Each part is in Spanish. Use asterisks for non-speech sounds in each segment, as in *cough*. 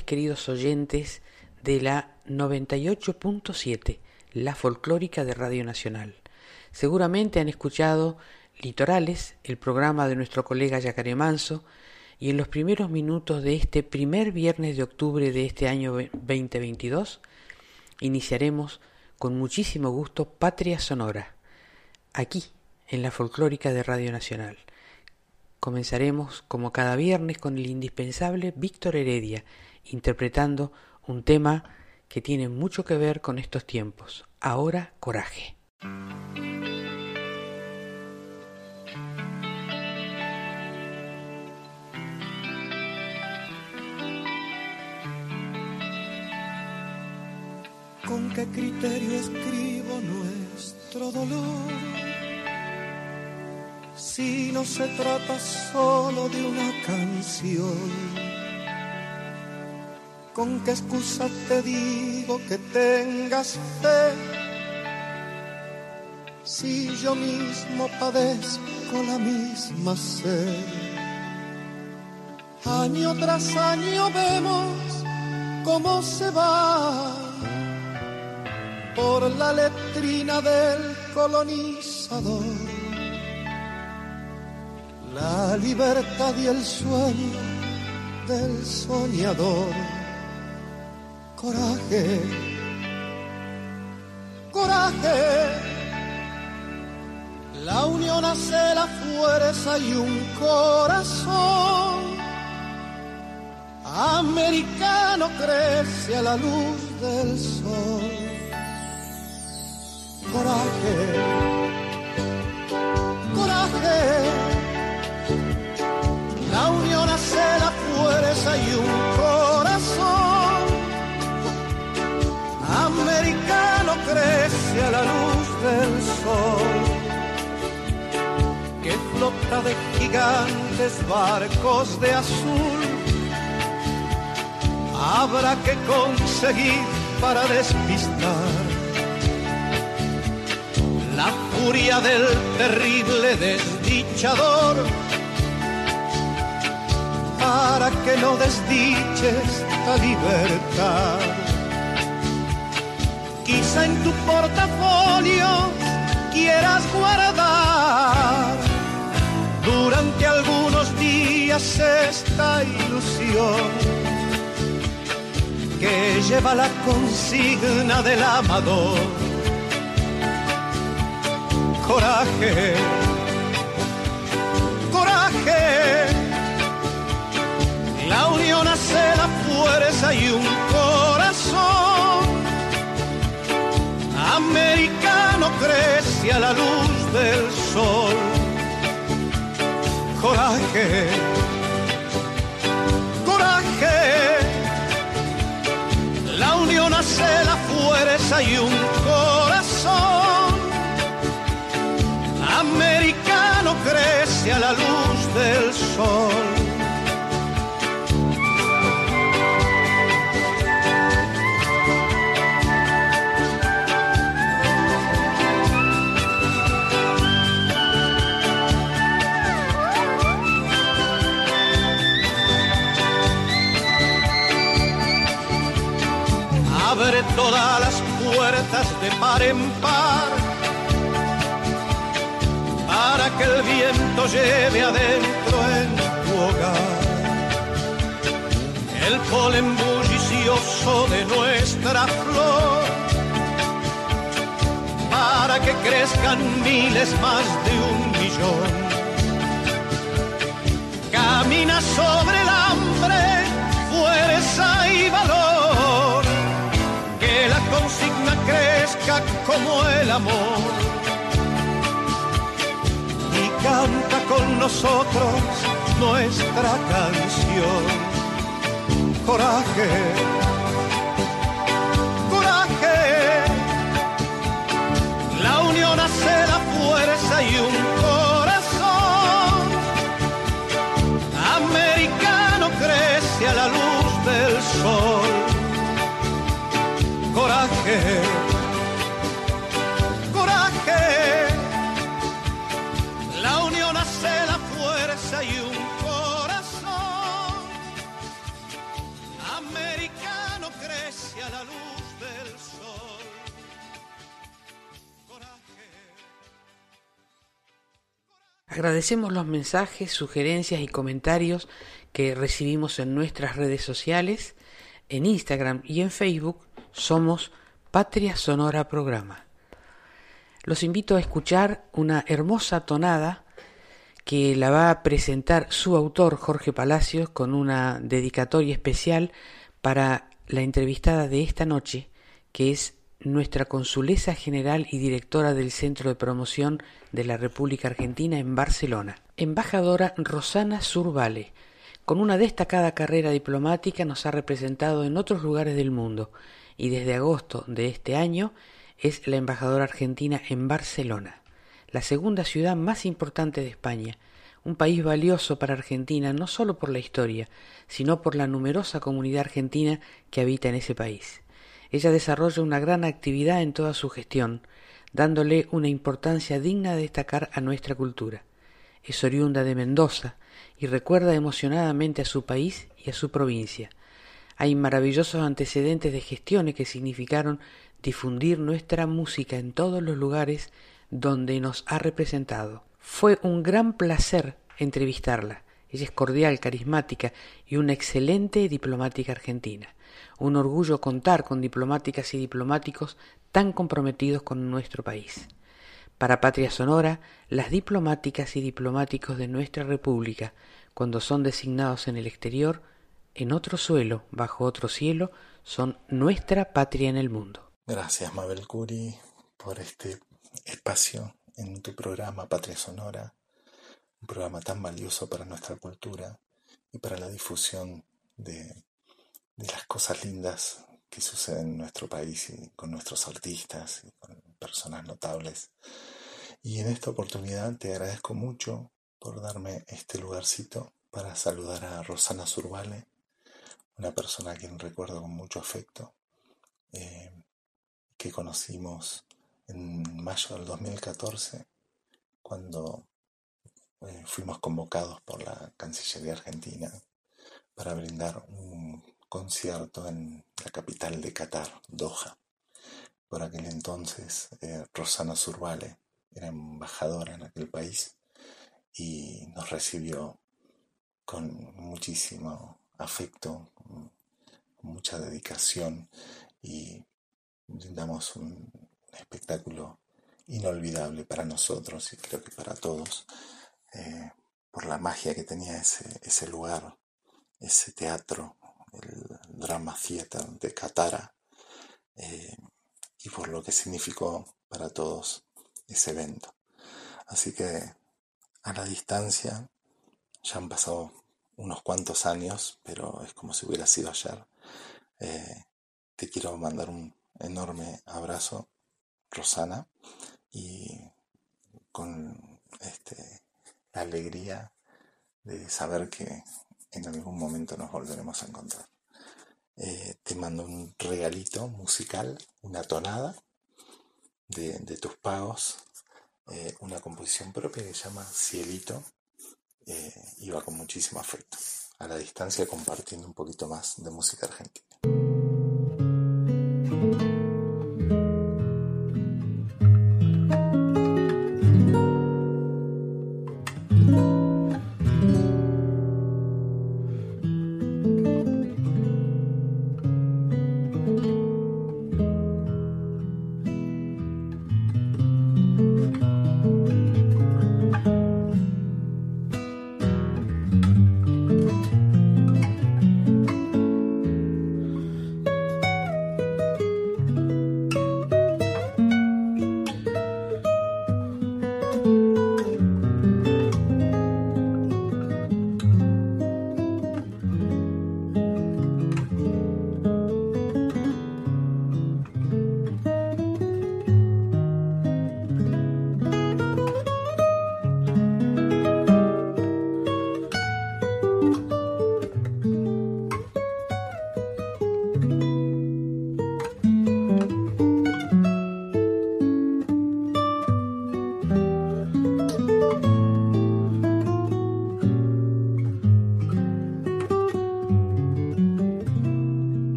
Queridos oyentes de la 98.7, la folclórica de Radio Nacional. Seguramente han escuchado Litorales, el programa de nuestro colega Yacaré Manso, y en los primeros minutos de este primer viernes de octubre de este año 2022, iniciaremos con muchísimo gusto Patria Sonora, aquí en la folclórica de Radio Nacional. Comenzaremos como cada viernes con el indispensable Víctor Heredia interpretando un tema que tiene mucho que ver con estos tiempos. Ahora coraje. ¿Con qué criterio escribo nuestro dolor? Si no se trata solo de una canción ¿Con qué excusa te digo que tengas fe? Si yo mismo padezco la misma sed. Año tras año vemos cómo se va por la letrina del colonizador. La libertad y el sueño del soñador coraje, coraje. La unión hace la fuerza y un corazón americano crece a la luz del sol. Coraje, coraje. La unión hace la fuerza y un corazón crece a la luz del sol, que flota de gigantes barcos de azul. Habrá que conseguir para despistar la furia del terrible desdichador para que no desdiches esta libertad quizá en tu portafolio quieras guardar durante algunos días esta ilusión que lleva la consigna del amador. Coraje, coraje, la unión hace la fuerza y un corazón a la luz del sol. Coraje, coraje, la unión hace la fuerza y un corazón. Americano crece a la luz lleve adentro en tu hogar el polen bullicioso de nuestra flor para que crezcan miles más de un millón. Camina sobre el hambre, fuerza y valor la consigna crezca como el amor canta con nosotros nuestra canción. Coraje, Agradecemos los mensajes, sugerencias y comentarios que recibimos en nuestras redes sociales, en Instagram y en Facebook somos Patria Sonora Programa. Los invito a escuchar una hermosa tonada que la va a presentar su autor Jorge Palacios con una dedicatoria especial para la entrevistada de esta noche, que es nuestra consulesa general y directora del Centro de Promoción de la República Argentina en Barcelona, embajadora Rosana Survale. Con una destacada carrera diplomática nos ha representado en otros lugares del mundo y desde agosto de este año es la embajadora argentina en Barcelona, la segunda ciudad más importante de España, un país valioso para Argentina no solo por la historia, sino por la numerosa comunidad argentina que habita en ese país. Ella desarrolla una gran actividad en toda su gestión, dándole una importancia digna de destacar a nuestra cultura. Es oriunda de Mendoza y recuerda emocionadamente a su país y a su provincia. Hay maravillosos antecedentes de gestiones que significaron difundir nuestra música en todos los lugares donde nos ha representado. Fue un gran placer entrevistarla. Ella es cordial, carismática y una excelente diplomática argentina un orgullo contar con diplomáticas y diplomáticos tan comprometidos con nuestro país. Para Patria Sonora, las diplomáticas y diplomáticos de nuestra República, cuando son designados en el exterior, en otro suelo, bajo otro cielo, son nuestra patria en el mundo. Gracias, Mabel Curi, por este espacio en tu programa Patria Sonora, un programa tan valioso para nuestra cultura y para la difusión de de las cosas lindas que suceden en nuestro país y con nuestros artistas y con personas notables. Y en esta oportunidad te agradezco mucho por darme este lugarcito para saludar a Rosana Zurbale, una persona a quien recuerdo con mucho afecto, eh, que conocimos en mayo del 2014, cuando eh, fuimos convocados por la Cancillería Argentina para brindar un concierto en la capital de Qatar, Doha. Por aquel entonces, eh, Rosana Survale era embajadora en aquel país y nos recibió con muchísimo afecto, con mucha dedicación y brindamos un espectáculo inolvidable para nosotros y creo que para todos, eh, por la magia que tenía ese lugar, ese teatro el drama theater de Katara eh, y por lo que significó para todos ese evento. Así que a la distancia ya han pasado unos cuantos años, pero es como si hubiera sido ayer. Eh, te quiero mandar un enorme abrazo, Rosana, y con este, la alegría de saber que en algún momento nos volveremos a encontrar. Eh, te mando un regalito musical, una tonada de, tus pagos, eh, una composición propia que se llama Cielito eh, y va con muchísimo afecto. A la distancia compartiendo un poquito más de música argentina.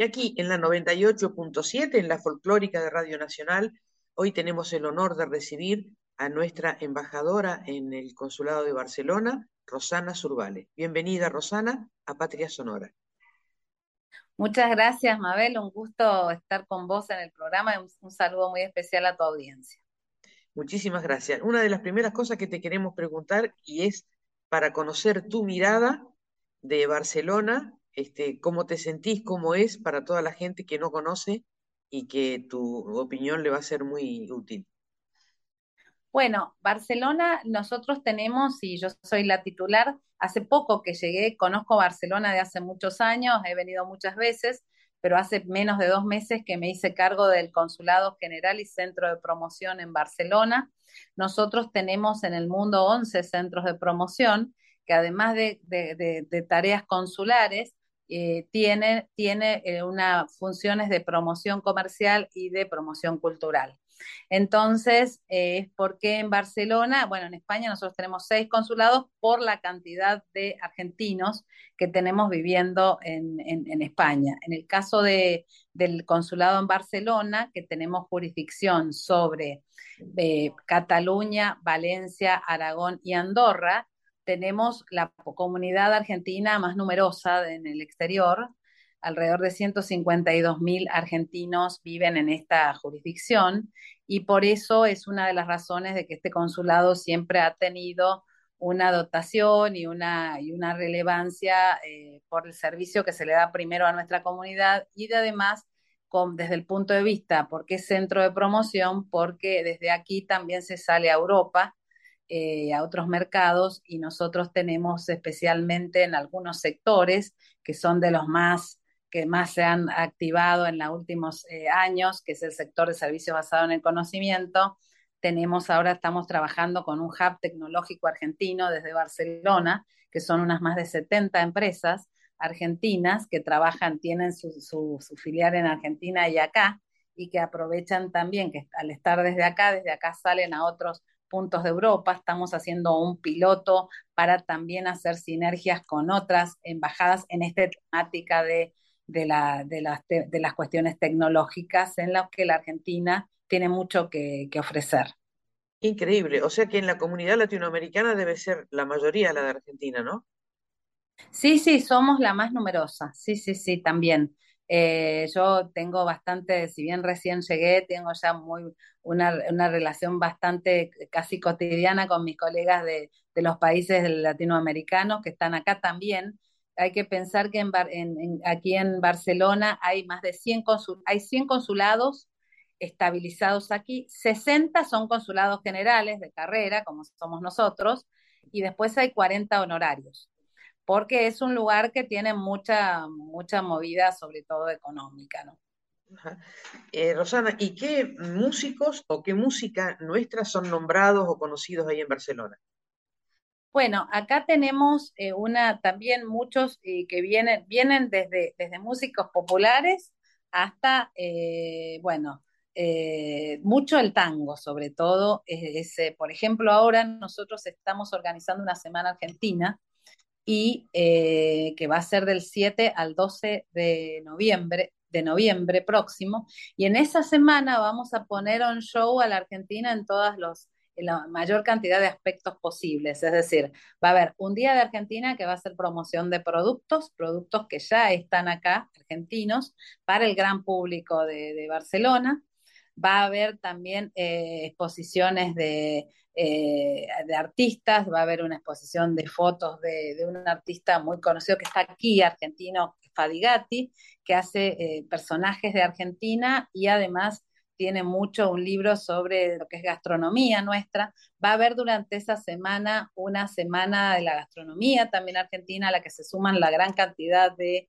Y aquí en la 98.7, en la folclórica de Radio Nacional, hoy tenemos el honor de recibir a nuestra embajadora en el Consulado de Barcelona, Rosana Zurbale. Bienvenida, Rosana, a Patria Sonora. Muchas gracias, Mabel. Un gusto estar con vos en el programa y un saludo muy especial a tu audiencia. Muchísimas gracias. Una de las primeras cosas que te queremos preguntar y es para conocer tu mirada de Barcelona, este, cómo te sentís, cómo es para toda la gente que no conoce y que tu opinión le va a ser muy útil. Bueno, Barcelona nosotros tenemos, y yo soy la titular, hace poco que llegué, conozco Barcelona de hace muchos años, he venido muchas veces, pero hace menos de dos meses que me hice cargo del Consulado General y Centro de Promoción en Barcelona. Nosotros tenemos en el mundo 11 centros de promoción que además de, tareas consulares, eh, tiene, tiene eh, una, funciones de promoción comercial y de promoción cultural. Entonces, eh, es porque en Barcelona, bueno, en España nosotros tenemos seis consulados por la cantidad de argentinos que tenemos viviendo en, España. En el caso del consulado en Barcelona, que tenemos jurisdicción sobre eh, Cataluña, Valencia, Aragón y Andorra, tenemos la comunidad argentina más numerosa en el exterior, alrededor de 152 mil argentinos viven en esta jurisdicción y por eso es una de las razones de que este consulado siempre ha tenido una dotación y una, y una relevancia eh, por el servicio que se le da primero a nuestra comunidad y de además con, desde el punto de vista, porque es centro de promoción, porque desde aquí también se sale a Europa, eh, a otros mercados y nosotros tenemos especialmente en algunos sectores que son de los más que más se han activado en los últimos eh, años, que es el sector de servicios basado en el conocimiento. Tenemos ahora, estamos trabajando con un hub tecnológico argentino desde Barcelona, que son unas más de 70 empresas argentinas que trabajan, tienen su, su filial en Argentina y acá, y que aprovechan también que al estar desde acá, desde acá salen a otros puntos de Europa. Estamos haciendo un piloto para también hacer sinergias con otras embajadas en esta temática de de, la, de, las, de las cuestiones tecnológicas en las que la Argentina tiene mucho que, ofrecer. Increíble, o sea que en la comunidad latinoamericana debe ser la mayoría la de Argentina, ¿no? Sí, sí, somos la más numerosa, sí, sí, sí, también. Eh, yo tengo bastante, si bien recién llegué, tengo ya muy una, una relación bastante casi cotidiana con mis colegas de, de los países latinoamericanos que están acá también. Hay que pensar que aquí en Barcelona hay más de 100, hay 100 consulados estabilizados aquí, 60 son consulados generales de carrera, como somos nosotros, y después hay 40 honorarios, porque es un lugar que tiene mucha, mucha movida, sobre todo económica, ¿no? Eh, Rosana, ¿y qué músicos o qué música nuestra son nombrados o conocidos ahí en Barcelona? Bueno, acá tenemos eh, una también muchos eh, que vienen, vienen desde, desde músicos populares hasta, eh, bueno, mucho el tango, sobre todo. Es, por ejemplo, ahora nosotros estamos organizando una semana argentina y que va a ser del 7 al 12 de noviembre, de noviembre próximo, y en esa semana vamos a poner un show a la Argentina en todos los la mayor cantidad de aspectos posibles. Es decir, va a haber un día de Argentina que va a ser promoción de productos, productos que ya están acá, argentinos, para el gran público de, Barcelona. Va a haber también eh, exposiciones de, eh, de, artistas, va a haber una exposición de fotos de, un artista muy conocido que está aquí, argentino, Fadigati, que hace eh, personajes de Argentina y además tiene mucho un libro sobre lo que es gastronomía nuestra. Va a haber durante esa semana una semana de la gastronomía también argentina, a la que se suman la gran cantidad de,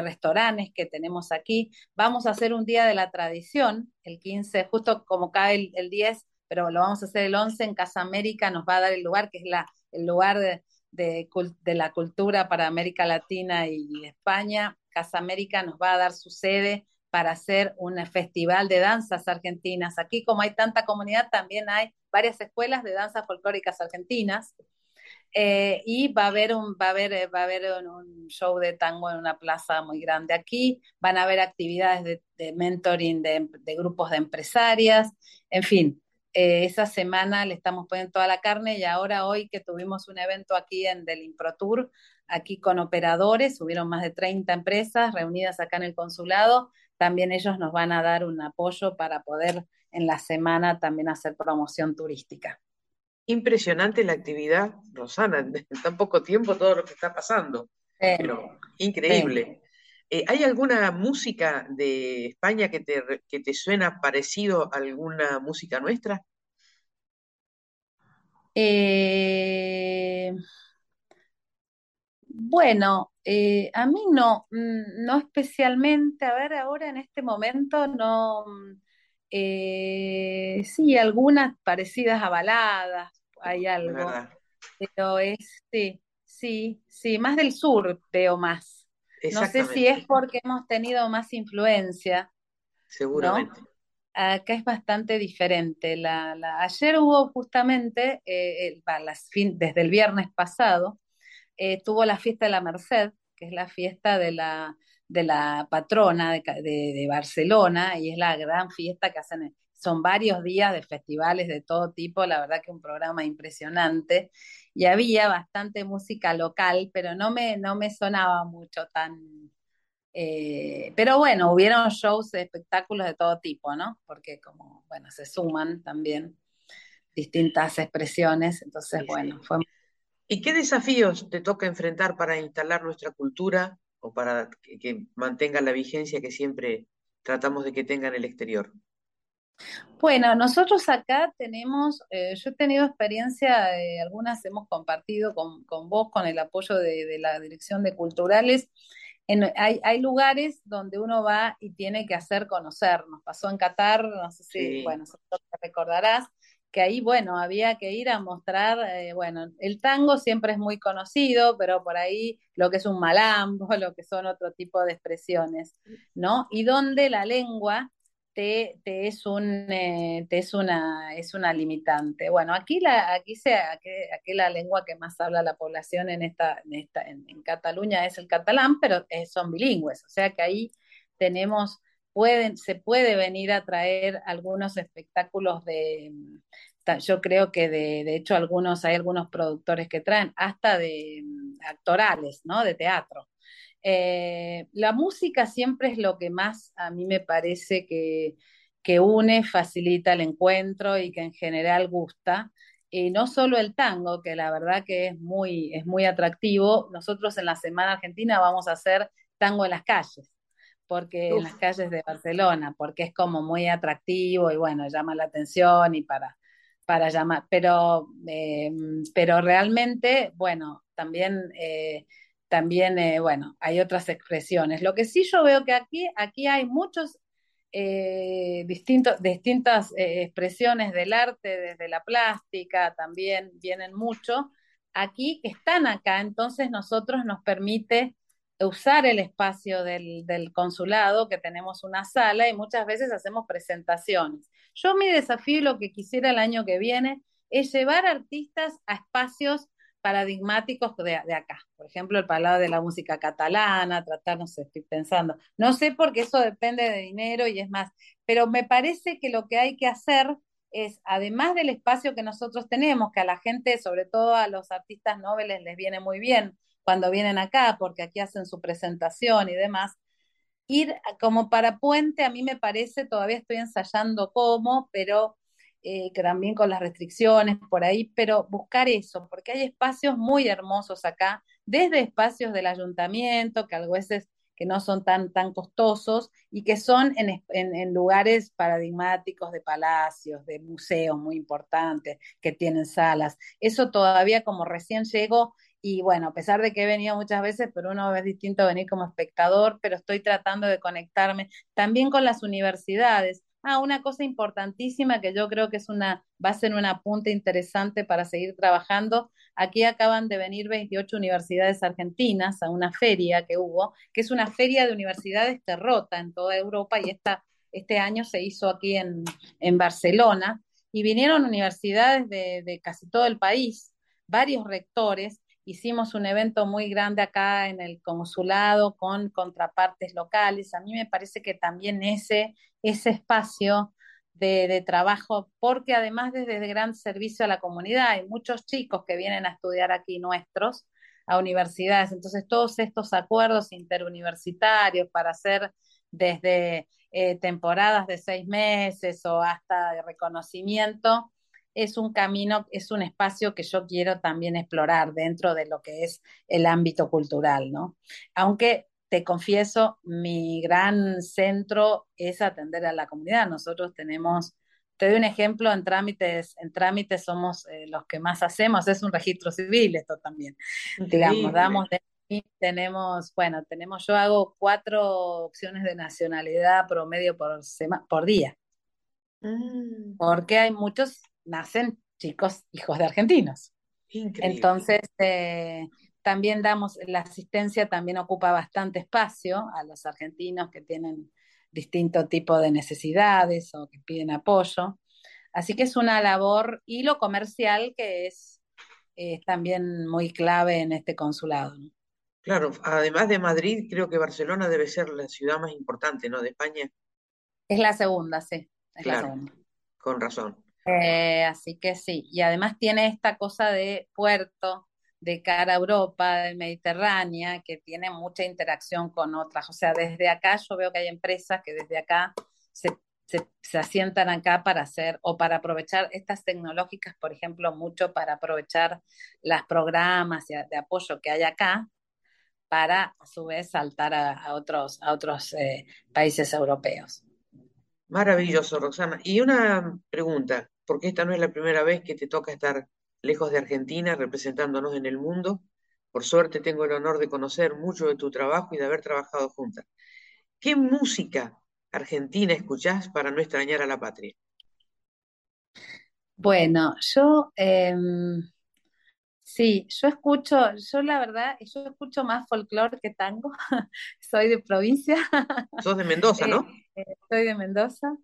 restaurantes que tenemos aquí. Vamos a hacer un día de la tradición, el 15, justo como cae el, 10, pero lo vamos a hacer el 11 en Casa América, nos va a dar el lugar que es la, el lugar de, de, la cultura para América Latina y España. Casa América nos va a dar su sede para hacer un festival de danzas argentinas. Aquí, como hay tanta comunidad, también hay varias escuelas de danzas folclóricas argentinas. Eh, y va a haber un, va a haber, va a haber un, show de tango en una plaza muy grande aquí, van a haber actividades de, mentoring de, grupos de empresarias, en fin, eh, esa semana le estamos poniendo toda la carne y ahora hoy que tuvimos un evento aquí en del ImproTour, aquí con operadores, hubieron más de 30 empresas reunidas acá en el consulado, también ellos nos van a dar un apoyo para poder en la semana también hacer promoción turística. Impresionante la actividad, Rosana, *laughs* en tan poco tiempo todo lo que está pasando. Pero increíble. Eh, ¿Hay alguna música de España que te, que te suena parecido a alguna música nuestra? Eh, bueno, eh, a mí no, mm, no especialmente. A ver, ahora en este momento no. Eh, sí, algunas parecidas a baladas, hay algo. Pero es, sí, sí, sí, más del sur veo más. No sé si es porque hemos tenido más influencia. Seguramente. Acá es bastante diferente. La, ayer hubo justamente, eh, desde el viernes pasado, eh, tuvo la fiesta de la Merced, que es la fiesta de la, de la patrona de, Barcelona, y es la gran fiesta que hacen, son varios días de festivales de todo tipo, la verdad que un programa impresionante, y había bastante música local, pero no me, no me sonaba mucho tan... Eh, pero bueno, hubieron shows, espectáculos de todo tipo, ¿no? Porque como, bueno, se suman también distintas expresiones, entonces, bueno, fue ¿Y qué desafíos te toca enfrentar para instalar nuestra cultura o para que, mantenga la vigencia que siempre tratamos de que tenga en el exterior? Bueno, nosotros acá tenemos, eh, yo he tenido experiencia, eh, algunas hemos compartido con, vos, con el apoyo de, la Dirección de Culturales. hay, lugares donde uno va y tiene que hacer conocer. Nos pasó en Qatar, no sé si, bueno, te recordarás, que ahí, bueno, había que ir a mostrar, eh, bueno, el tango siempre es muy conocido, pero por ahí lo que es un malambo, *laughs* lo que son otro tipo de expresiones, ¿no? Y donde la lengua te, te es un eh, te es una es una limitante. Bueno, aquí la aquí se aquí, la lengua que más habla la población en esta en esta en, Cataluña es el catalán, pero eh, son bilingües, o sea que ahí tenemos pueden, se puede venir a traer algunos espectáculos de, yo creo que de, de hecho algunos, hay algunos productores que traen hasta de mm, actorales, ¿no? De teatro. Eh, la música siempre es lo que más a mí me parece que, que une, facilita el encuentro y que en general gusta. Y no solo el tango, que la verdad que es muy, es muy atractivo. Nosotros en la Semana Argentina vamos a hacer tango en las calles porque en las calles de Barcelona, porque es como muy atractivo y bueno, llama la atención y para, para llamar, pero, eh, pero realmente, bueno, también, eh, también eh, bueno, hay otras expresiones. Lo que sí yo veo que aquí, aquí hay muchos distintos, distintas expresiones del arte, desde la plástica, también vienen mucho aquí, que están acá, entonces nosotros nos permite usar el espacio del, consulado, que tenemos una sala y muchas veces hacemos presentaciones. Yo mi desafío lo que quisiera el año que viene es llevar artistas a espacios paradigmáticos de, acá. Por ejemplo, el Palau de la Música Catalana, tratar, no sé, estoy pensando. No sé porque eso depende de dinero y es más, pero me parece que lo que hay que hacer es, además del espacio que nosotros tenemos, que a la gente, sobre todo a los artistas nobles, les viene muy bien, cuando vienen acá, porque aquí hacen su presentación y demás. Ir como para puente, a mí me parece, todavía estoy ensayando cómo, pero eh, también con las restricciones por ahí, pero buscar eso, porque hay espacios muy hermosos acá, desde espacios del ayuntamiento, que a veces que no son tan, tan costosos y que son en, lugares paradigmáticos de palacios, de museos muy importantes, que tienen salas. Eso todavía como recién llego y bueno, a pesar de que he venido muchas veces, pero uno es distinto venir como espectador, pero estoy tratando de conectarme también con las universidades. Ah, una cosa importantísima que yo creo que es una, va a ser un apunte interesante para seguir trabajando. Aquí acaban de venir 28 universidades argentinas a una feria que hubo, que es una feria de universidades que rota en toda Europa y esta, este año se hizo aquí en, en Barcelona y vinieron universidades de, de casi todo el país varios rectores, hicimos un evento muy grande acá en el consulado con contrapartes locales. A mí me parece que también ese, ese espacio de, trabajo, porque además desde gran servicio a la comunidad, hay muchos chicos que vienen a estudiar aquí nuestros, a universidades, entonces todos estos acuerdos interuniversitarios para hacer desde eh, temporadas de seis meses o hasta de reconocimiento, es un camino, es un espacio que yo quiero también explorar dentro de lo que es el ámbito cultural, ¿no? Aunque te confieso, mi gran centro es atender a la comunidad. Nosotros tenemos, te doy un ejemplo, en trámites, en trámites somos eh, los que más hacemos, es un registro civil esto también. Digamos, damos tenemos, bueno, tenemos, yo hago cuatro opciones de nacionalidad promedio por, por día. Mm. Porque hay muchos, nacen chicos hijos de argentinos. Entonces, eh, también damos, la asistencia también ocupa bastante espacio a los argentinos que tienen distinto tipo de necesidades o que piden apoyo. Así que es una labor y lo comercial que es, también muy clave en este consulado. Claro, además de Madrid, creo que Barcelona debe ser la ciudad más importante, ¿no? De España. Es la segunda, sí. Es la segunda. Con razón. Eh, así que sí, y además tiene esta cosa de puerto, de cara a Europa, de Mediterránea, que tiene mucha interacción con otras. O sea, desde acá yo veo que hay empresas que desde acá se, se, asientan acá para hacer o para aprovechar estas tecnológicas, por ejemplo, mucho para aprovechar las programas de apoyo que hay acá para a su vez saltar a, otros, a otros eh, países europeos. Maravilloso, Roxana. Y una pregunta, porque esta no es la primera vez que te toca estar lejos de Argentina, representándonos en el mundo. Por suerte tengo el honor de conocer mucho de tu trabajo y de haber trabajado juntas. ¿Qué música argentina escuchás para no extrañar a la patria? Bueno, yo em, sí, yo escucho, yo la verdad, yo escucho más folclore que tango. *laughs* Soy de provincia. Sos de Mendoza, *laughs* ¿no? Eh, eh, soy de Mendoza.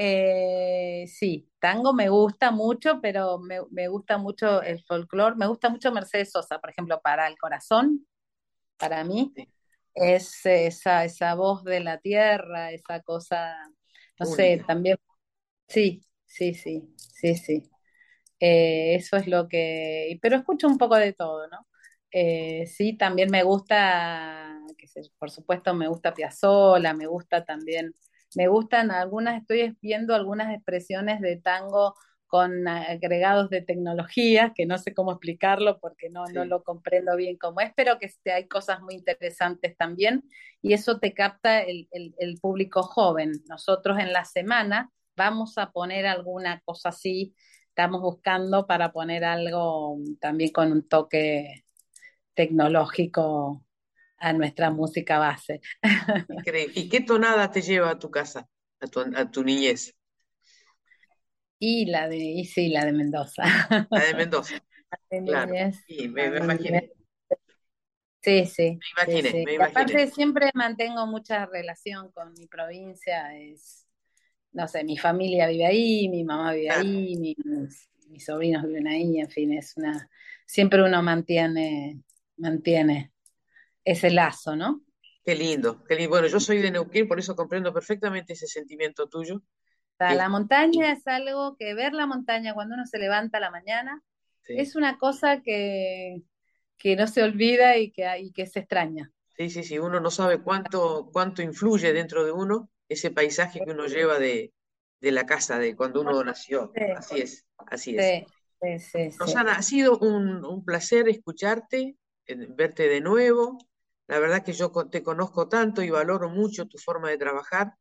Eh, sí, tango me gusta mucho, pero me, gusta mucho el folclore, me gusta mucho Mercedes Sosa, por ejemplo, para el corazón, para mí, es esa, esa voz de la tierra, esa cosa, no sé, también, sí, sí, sí, sí, sí. Eh, eso es lo que, pero escucho un poco de todo, ¿no? Eh, sí, también me gusta, por supuesto, me gusta Piazzolla, me gusta también me gustan algunas, estoy viendo algunas expresiones de tango con agregados de tecnología, que no sé cómo explicarlo porque no, no lo comprendo bien cómo es, pero que este, hay cosas muy interesantes también y eso te capta el, el, público joven. Nosotros en la semana vamos a poner alguna cosa así, estamos buscando para poner algo también con un toque tecnológico a nuestra música base. *laughs* Increíble. ¿Y qué tonada te lleva a tu casa, a tu, a tu niñez? Y la de, y sí, la de Mendoza. La de Mendoza. *laughs* claro. Sí, me, imaginé. Sí, sí. Me imaginé, Me Aparte siempre mantengo mucha relación con mi provincia, es, no sé, mi familia vive ahí, mi mamá vive ahí, mis, mis, sobrinos viven ahí, en fin, es una, siempre uno mantiene, mantiene ese lazo, ¿no? Qué lindo, qué lindo. Bueno, yo soy de Neuquén, por eso comprendo perfectamente ese sentimiento tuyo. La montaña es algo que ver la montaña cuando uno se levanta a la mañana es una cosa que, que, no se olvida y que, y que se extraña. Sí, sí, sí, uno no sabe cuánto, cuánto influye dentro de uno ese paisaje que uno lleva de, de la casa, de cuando uno nació. Así es, así es. Sí, Rosana, ha sido un, un placer escucharte, verte de nuevo. La verdad que yo te conozco tanto y valoro mucho tu forma de trabajar.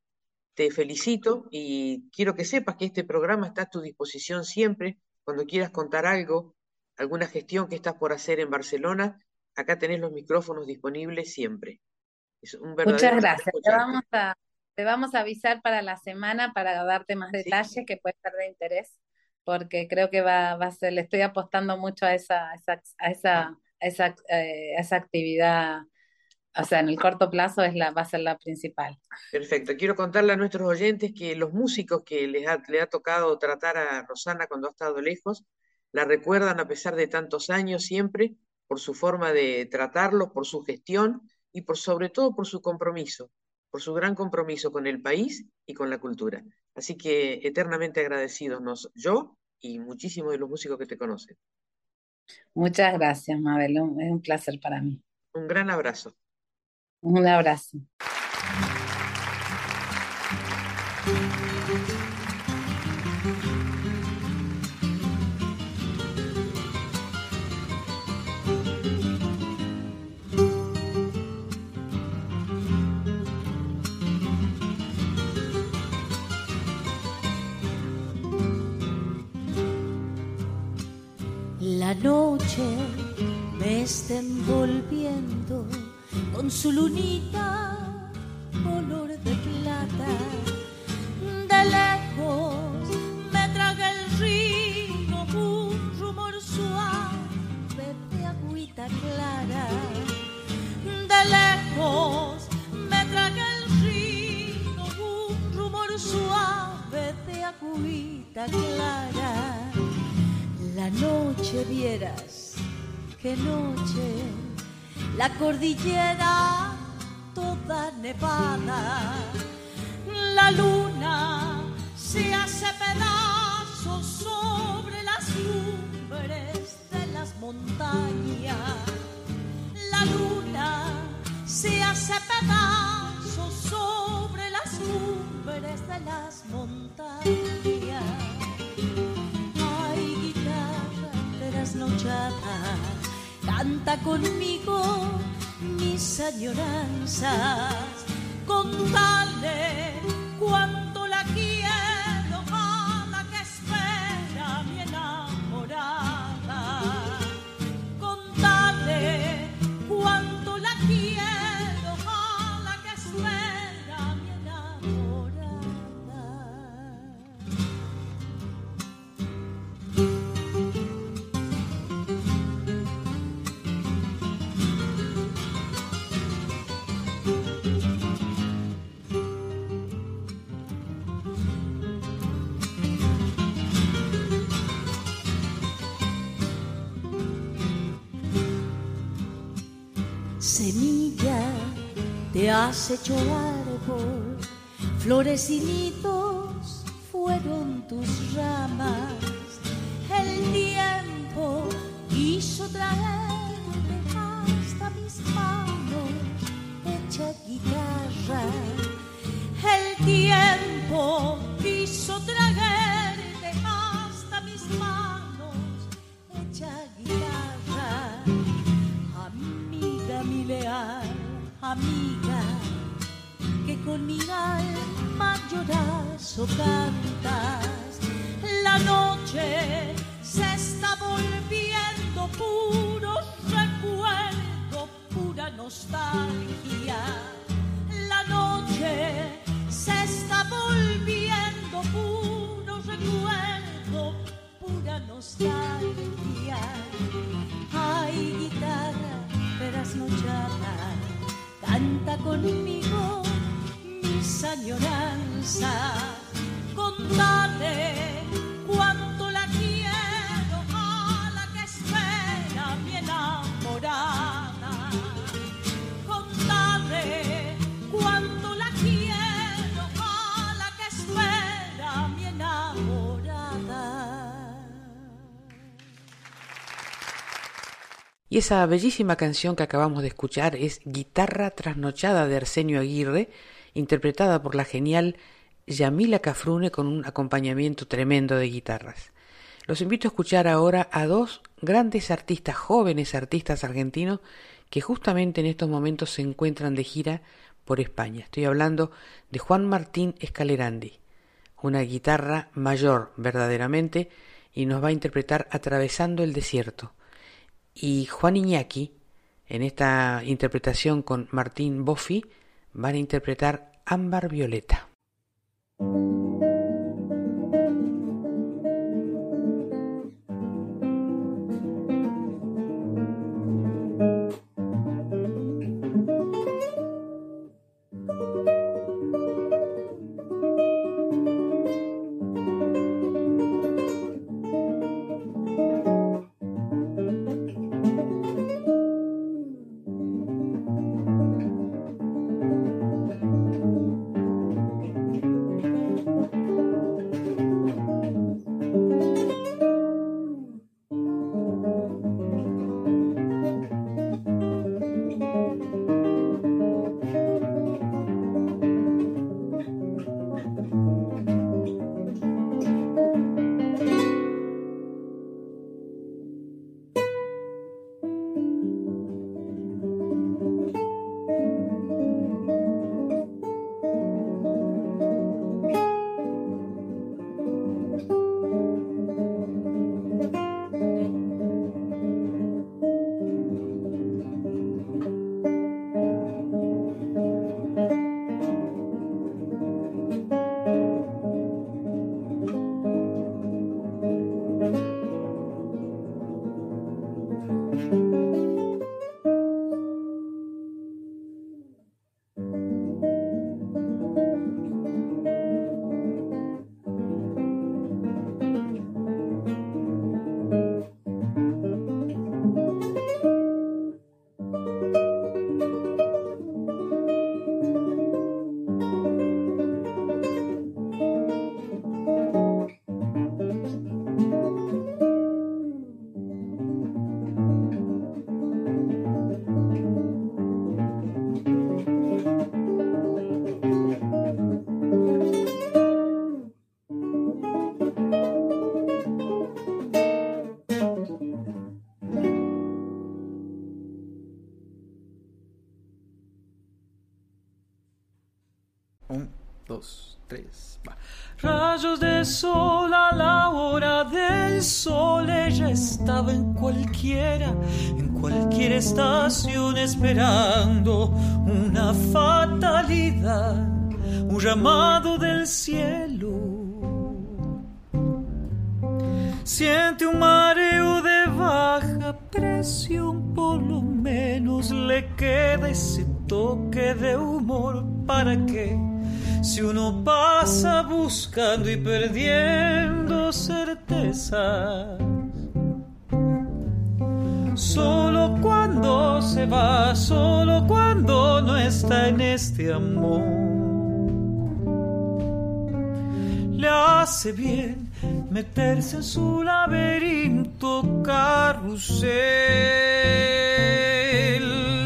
Te felicito y quiero que sepas que este programa está a tu disposición siempre. Cuando quieras contar algo, alguna gestión que estás por hacer en Barcelona, acá tenés los micrófonos disponibles siempre. Muchas gracias. Te vamos, a, te vamos, a, avisar para la semana para darte más detalles que puede ser de interés, porque creo que va, va, a ser, le estoy apostando mucho a esa, a esa, a esa, eh, esa actividad o sea, en el corto plazo es la, va a ser la principal. Perfecto. Quiero contarle a nuestros oyentes que los músicos que les ha, le ha tocado tratar a Rosana cuando ha estado lejos la recuerdan a pesar de tantos años siempre por su forma de tratarlo, por su gestión y por sobre todo por su compromiso, por su gran compromiso con el país y con la cultura. Así que eternamente agradecidos nos, yo y muchísimos de los músicos que te conocen. Muchas gracias, Mabel. Es un placer para mí. Un gran abrazo. Un abrazo. La noche me está envolviendo con su lunita color de plata. De lejos me traga el río un rumor suave de agüita clara. De lejos me traga el río un rumor suave de agüita clara la noche vieras, qué noche, la cordillera toda nevada, la luna se hace pedazos sobre las cumbres de las montañas, la luna se hace pedazos sobre las cumbres de las montañas. Canta conmigo mis añoranzas, contale cuánto has hecho árbol, flores y nidos fueron tus ramas. El tiempo quiso traerte hasta mis manos, hecha guitarra. El tiempo quiso traerte hasta mis manos, hecha guitarra. Amiga mi leal amiga, con mi alma lloras o. La noche se está volviendo puro recuerdo, pura nostalgia. La noche se está volviendo puro recuerdo, pura nostalgia. Ay, guitarra, trasnochada canta conmigo añoranzas, contale cuánto la quiero a la que espera mi enamorada, contale cuánto la quiero a la que espera mi enamorada. Y esa bellísima canción que acabamos de escuchar es Guitarra Trasnochada de Arsenio Aguirre, interpretada por la genial Yamila Cafrune con un acompañamiento tremendo de guitarras. Los invito a escuchar ahora a dos grandes artistas, jóvenes artistas argentinos, que justamente en estos momentos se encuentran de gira por España. Estoy hablando de Juan Martín Escalerandi, una guitarra mayor verdaderamente, y nos va a interpretar Atravesando el Desierto y Juan Iñaki, en esta interpretación con Martín Boffi, van a interpretar Ámbar Violeta. Esperando una fatalidad, un llamado meterse en su laberinto carrusel.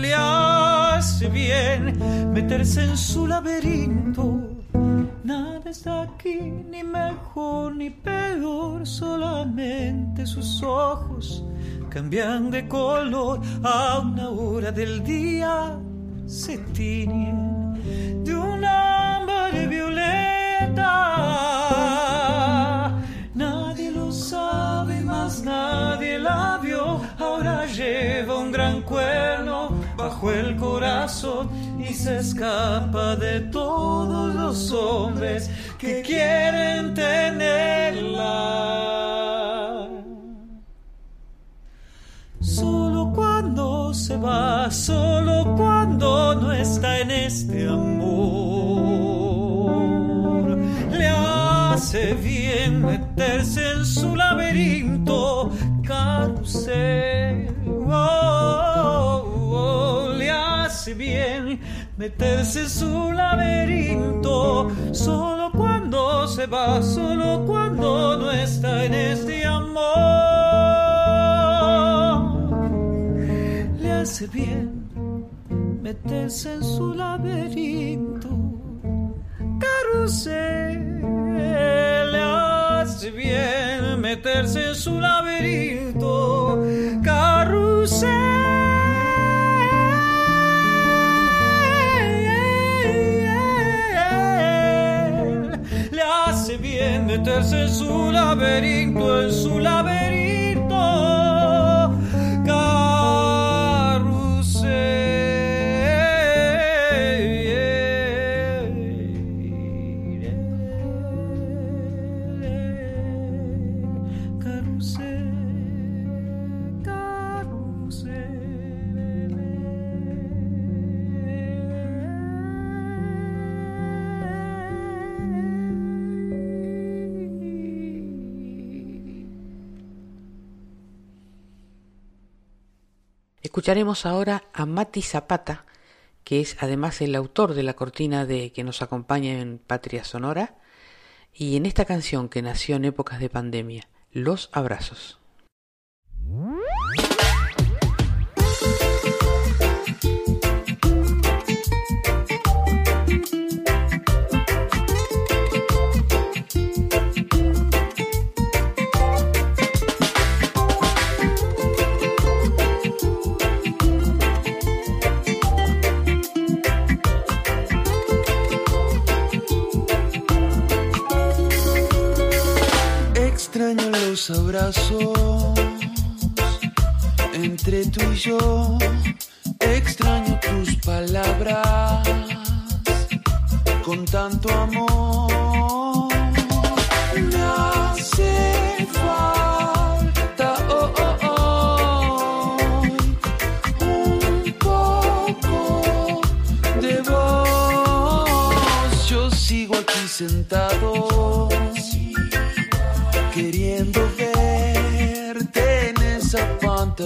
Le hace bien meterse en su laberinto. Nada está aquí, ni mejor ni peor, solamente sus ojos cambian de color. A una hora del día, se tiñen bajo el corazón y se escapa de todos los hombres que quieren tenerla. Solo cuando se va, solo cuando no está en este amor, le hace bien meterse en su hace bien meterse en su laberinto, solo cuando se va, solo cuando no está en este amor. Le hace bien meterse en su laberinto, carrusel. Le hace bien meterse en su laberinto, carrusel. Meterse en su laberinto, en su laberinto. Escucharemos ahora a Mati Zapata, que es además el autor de la cortina de que nos acompaña en Patria Sonora, y en esta canción que nació en épocas de pandemia, Los Abrazos. Los abrazos entre tú y yo. Extraño tus palabras con tanto amor.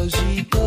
Pantallita que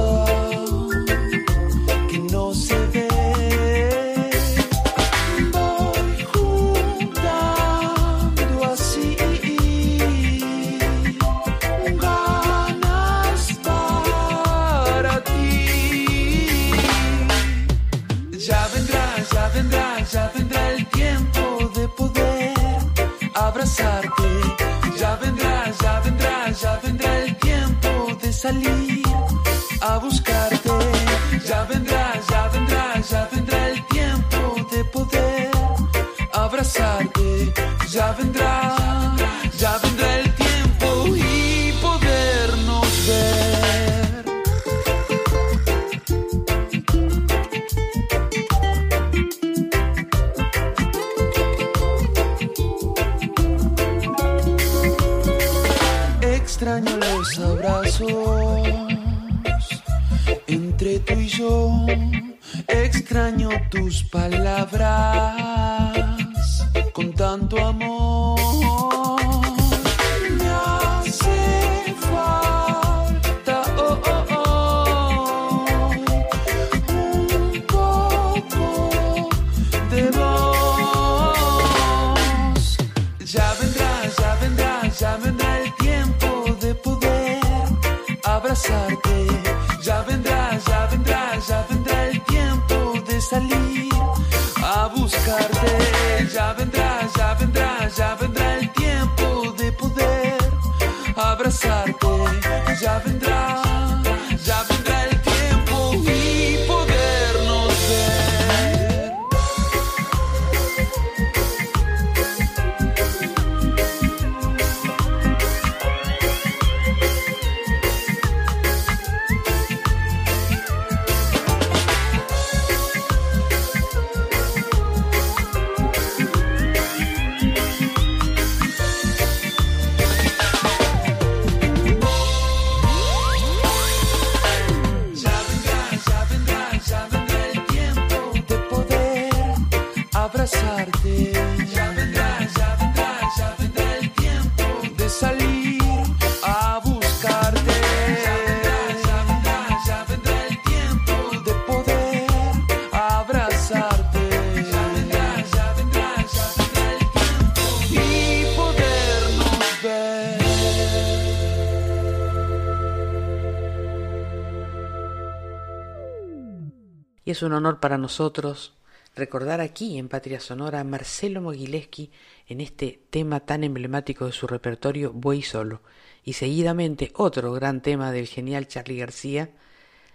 Es un honor para nosotros recordar aquí en Patria Sonora a Marcelo Mogileski en este tema tan emblemático de su repertorio Voy solo y seguidamente otro gran tema del genial Charlie García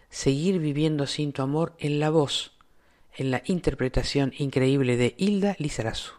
Seguir viviendo sin tu amor en la voz, en la interpretación increíble de Hilda Lizarazu.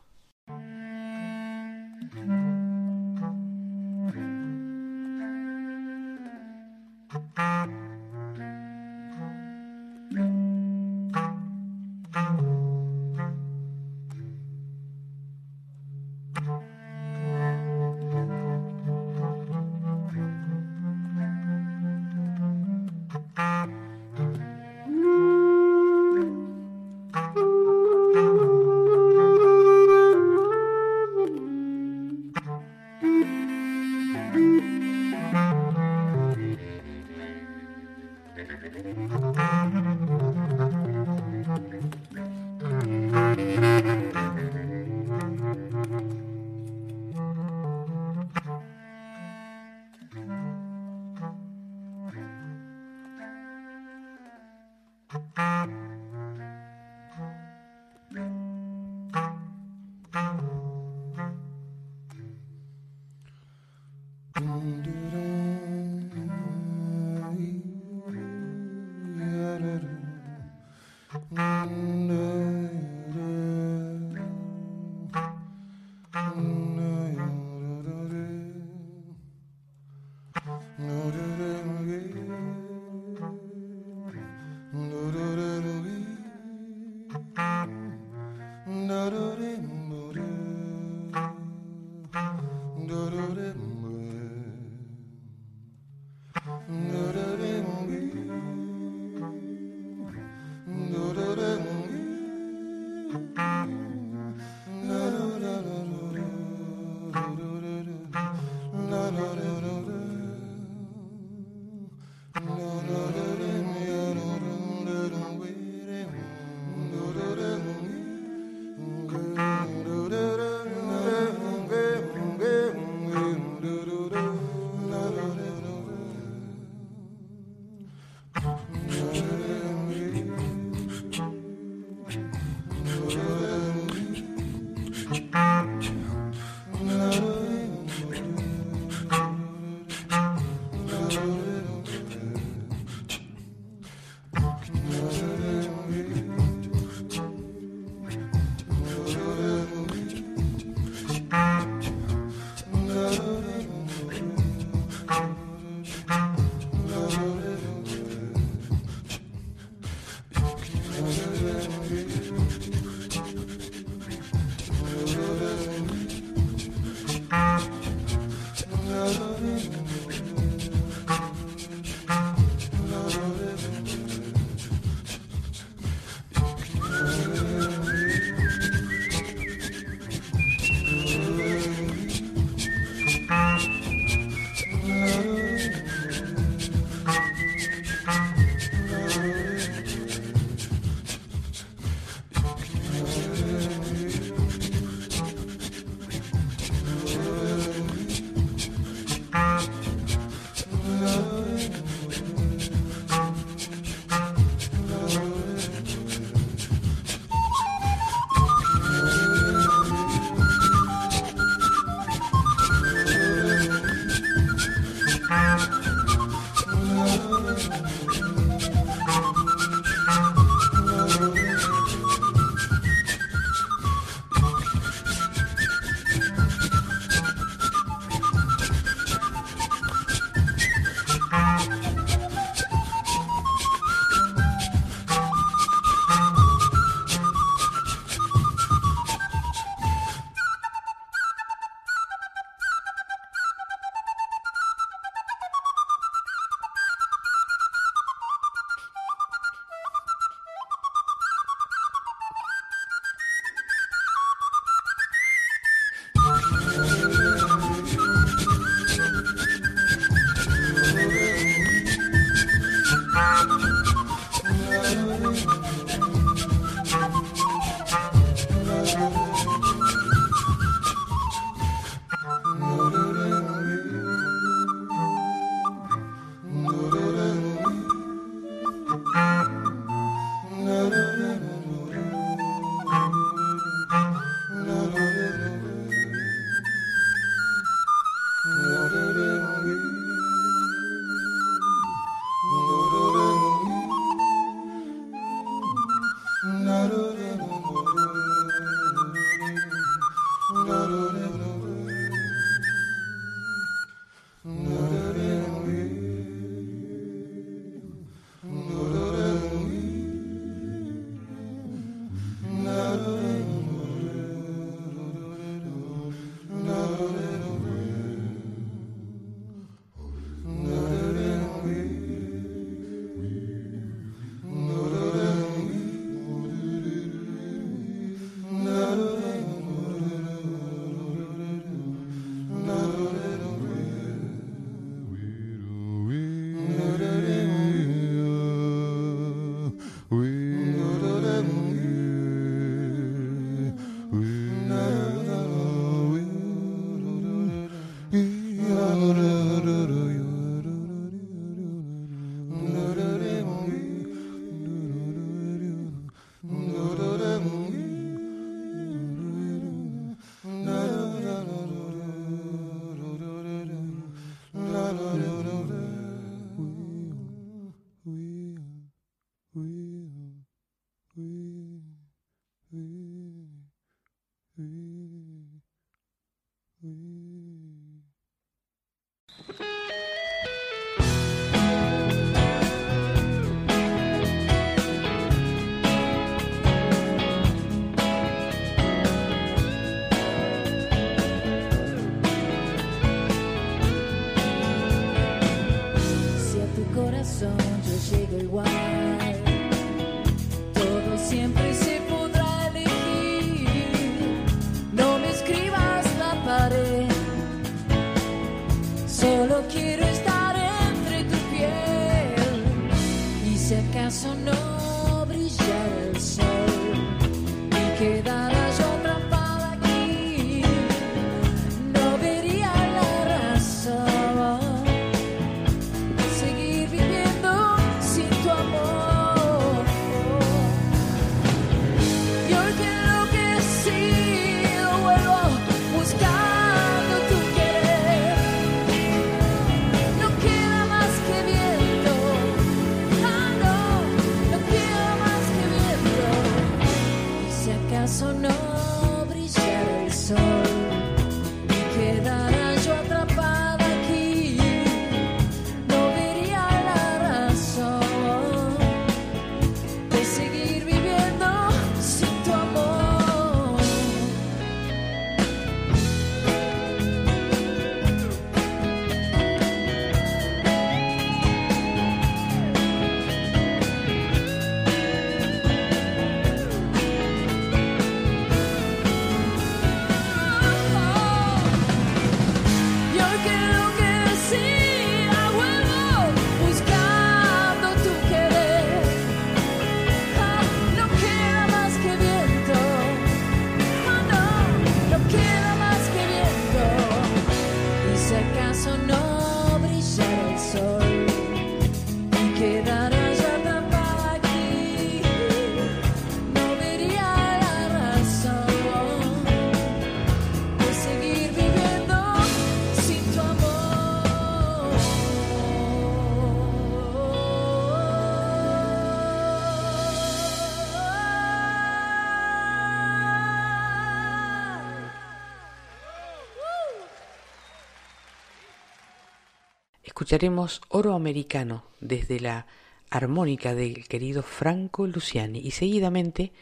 Escucharemos Oro Americano desde la armónica del querido Franco Luciani y seguidamente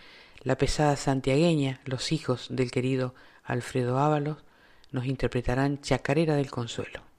la pesada santiagueña, los hijos del querido Alfredo Ábalos, nos interpretarán Chacarera del Consuelo.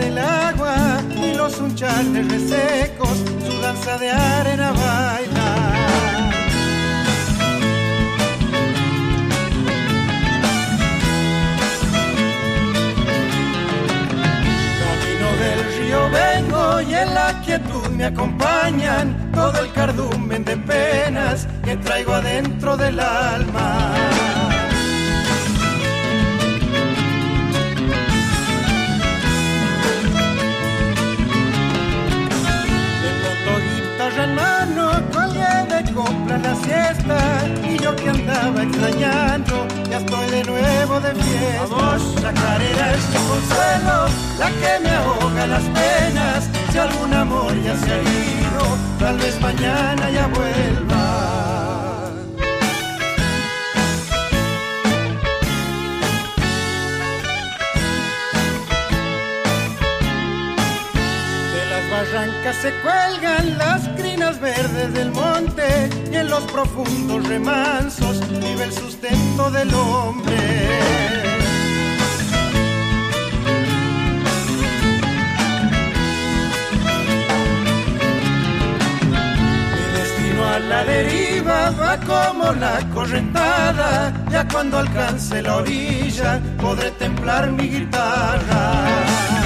Del agua y los unchales resecos, su danza de arena baila. Camino del río vengo y en la quietud me acompañan todo el cardumen de penas que traigo adentro del alma. Y yo que andaba extrañando, ya estoy de nuevo de fiesta. Vamos, la carrera es mi consuelo, la que me ahoga las penas, si algún amor ya se ha ido, tal vez mañana ya vuelva. Barrancas se cuelgan las crinas verdes del monte y en los profundos remansos vive el sustento del hombre. Mi destino a la deriva va como la correntada, ya cuando alcance la orilla podré templar mi guitarra.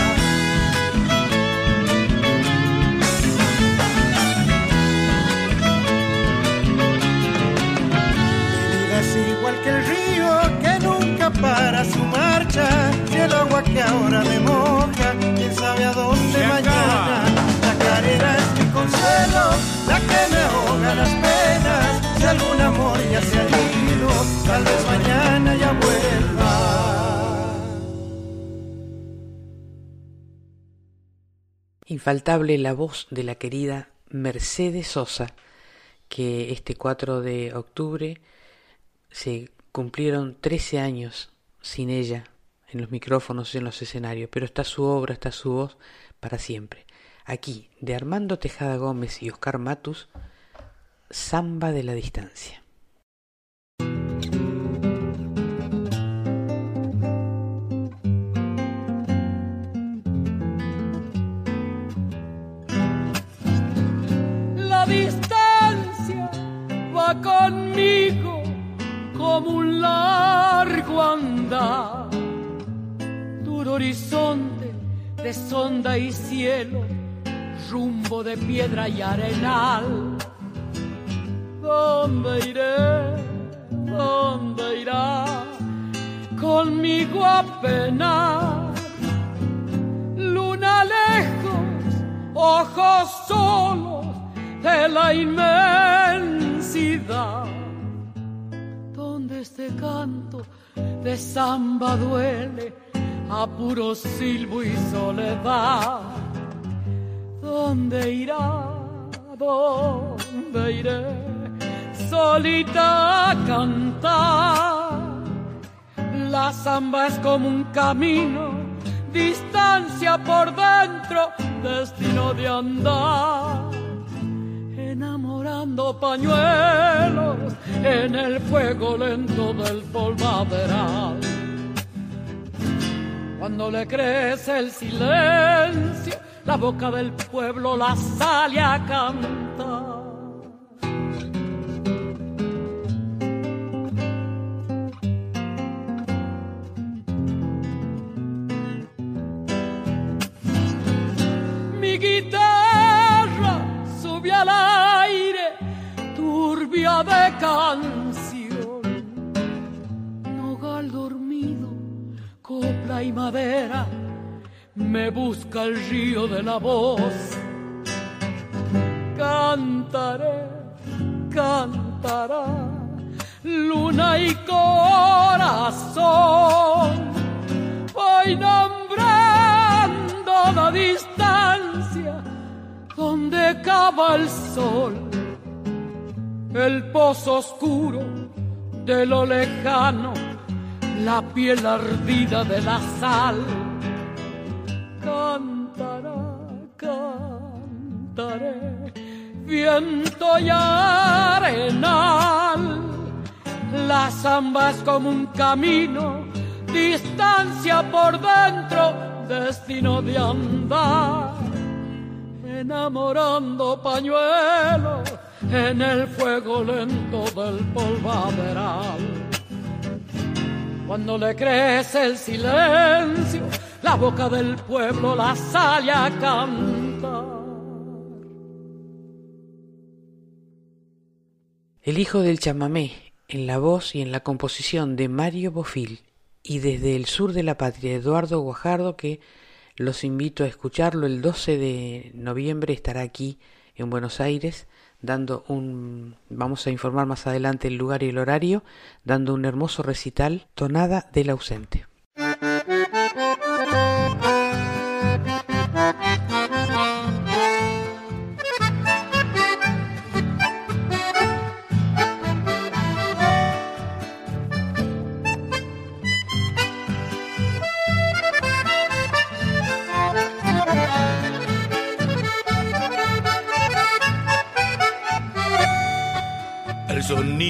Igual que el río que nunca para su marcha, y el agua que ahora me moja, quién sabe a dónde mañana. La carrera es mi consuelo, la que me ahoga las penas, si algún amor ya se ha ido, tal vez mañana ya vuelva. Infaltable la voz de la querida Mercedes Sosa, que este 4 de octubre se cumplieron 13 años sin ella en los micrófonos y en los escenarios, pero está su obra, está su voz para siempre. Aquí, de Armando Tejada Gómez y Oscar Matus, Samba de la Distancia. La distancia va conmigo como un largo andar, duro horizonte de sonda y cielo, rumbo de piedra y arenal. ¿Dónde iré? ¿Dónde irá? Conmigo a penar. Luna lejos, ojos solos de la inmensidad este canto de samba duele a puro silbo y soledad. ¿Dónde irá? ¿Dónde iré? Solita a cantar. La samba es como un camino, distancia por dentro, destino de andar pañuelos en el fuego lento del polvaderal. Cuando le crece el silencio, la boca del pueblo la sale a cantar. Mi guitarra turbia de canción. Nogal dormido, copla y madera, me busca el río de la voz. Cantaré, cantará, luna y corazón. Voy nombrando la distancia donde cava el sol, el pozo oscuro de lo lejano, la piel ardida de la sal. Cantará, cantaré, viento y arenal. La zamba es como un camino, distancia por dentro, destino de andar, enamorando pañuelos en el fuego lento del polvaderal. Cuando le crece el silencio, la boca del pueblo la sale a cantar. El hijo del chamamé, en la voz y en la composición de Mario Bofil, y desde el sur de la patria Eduardo Guajardo, que los invito a escucharlo el 12 de noviembre, estará aquí en Buenos Aires dando un, vamos a informar más adelante el lugar y el horario, dando un hermoso recital, tonada del ausente.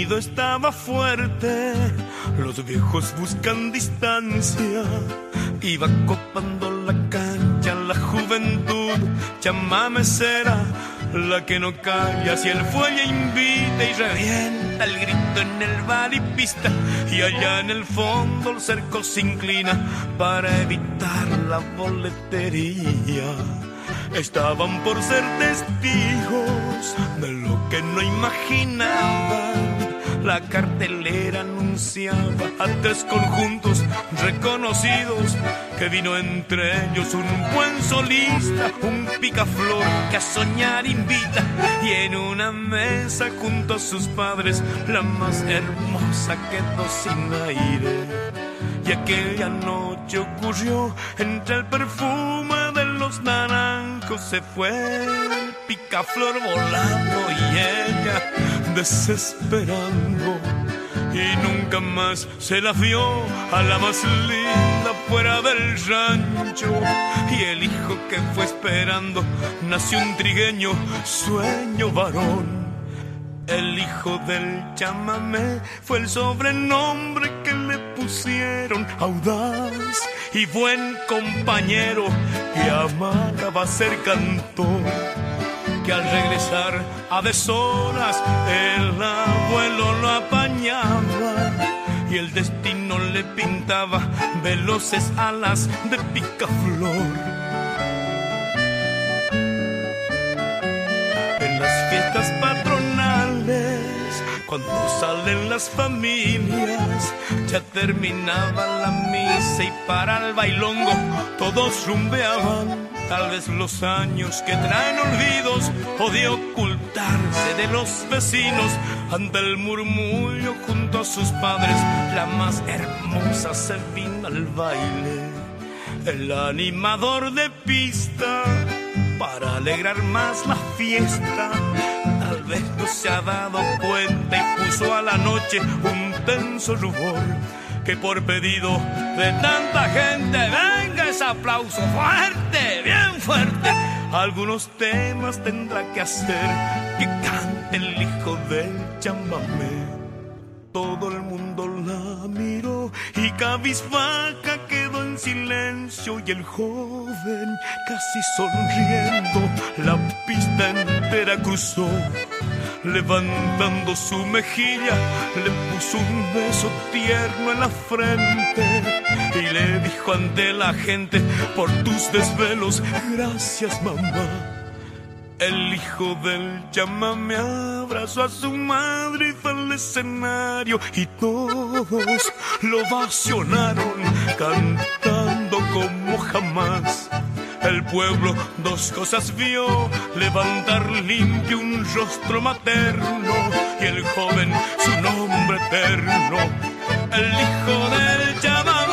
Sonido estaba fuerte, los viejos buscan distancia, iba copando la cancha la juventud, llamame será la que no calla, si el fuelle invita y revienta el grito en el bar y pista, y allá en el fondo el cerco se inclina para evitar la boletería. Estaban por ser testigos de lo que no imaginaban. La cartelera anunciaba a tres conjuntos reconocidos que vino entre ellos un buen solista, un picaflor que a soñar invita y en una mesa junto a sus padres la más hermosa quedó sin aire. Y aquella noche ocurrió entre el perfume de los naranjos se fue el picaflor volando y ella desesperando. Y nunca más se la vio a la más linda fuera del rancho. Y el hijo que fue esperando nació un trigueño sueño varón. El hijo del chamamé fue el sobrenombre que le pusieron audaz y buen compañero que amaba ser cantor. Que al regresar a deshoras el abuelo lo apañaba y el destino le pintaba veloces alas de picaflor. En las fiestas patronales cuando salen las familias, ya terminaba la misa y para el bailongo todos rumbeaban. Tal vez los años que traen olvidos o de ocultarse de los vecinos ante el murmullo junto a sus padres, la más hermosa se vino al baile. El animador de pista para alegrar más la fiesta Tal vez no se ha dado cuenta y puso a la noche un tenso rubor. Que por pedido de tanta gente venga ese aplauso fuerte, bien fuerte. Algunos temas tendrá que hacer que cante el hijo del chamamé. Todo el mundo la miró y cabizbaja quedó en silencio y el joven casi sonriendo la pista entera cruzó. Levantando su mejilla, le puso un beso tierno en la frente y le dijo ante la gente, por tus desvelos, gracias mamá. El hijo del chamame abrazó a su madre y fue al escenario y todos lo vacionaron cantando como jamás. El pueblo dos cosas vio, levantar limpio un rostro materno y el joven su nombre eterno, el hijo del chamamé.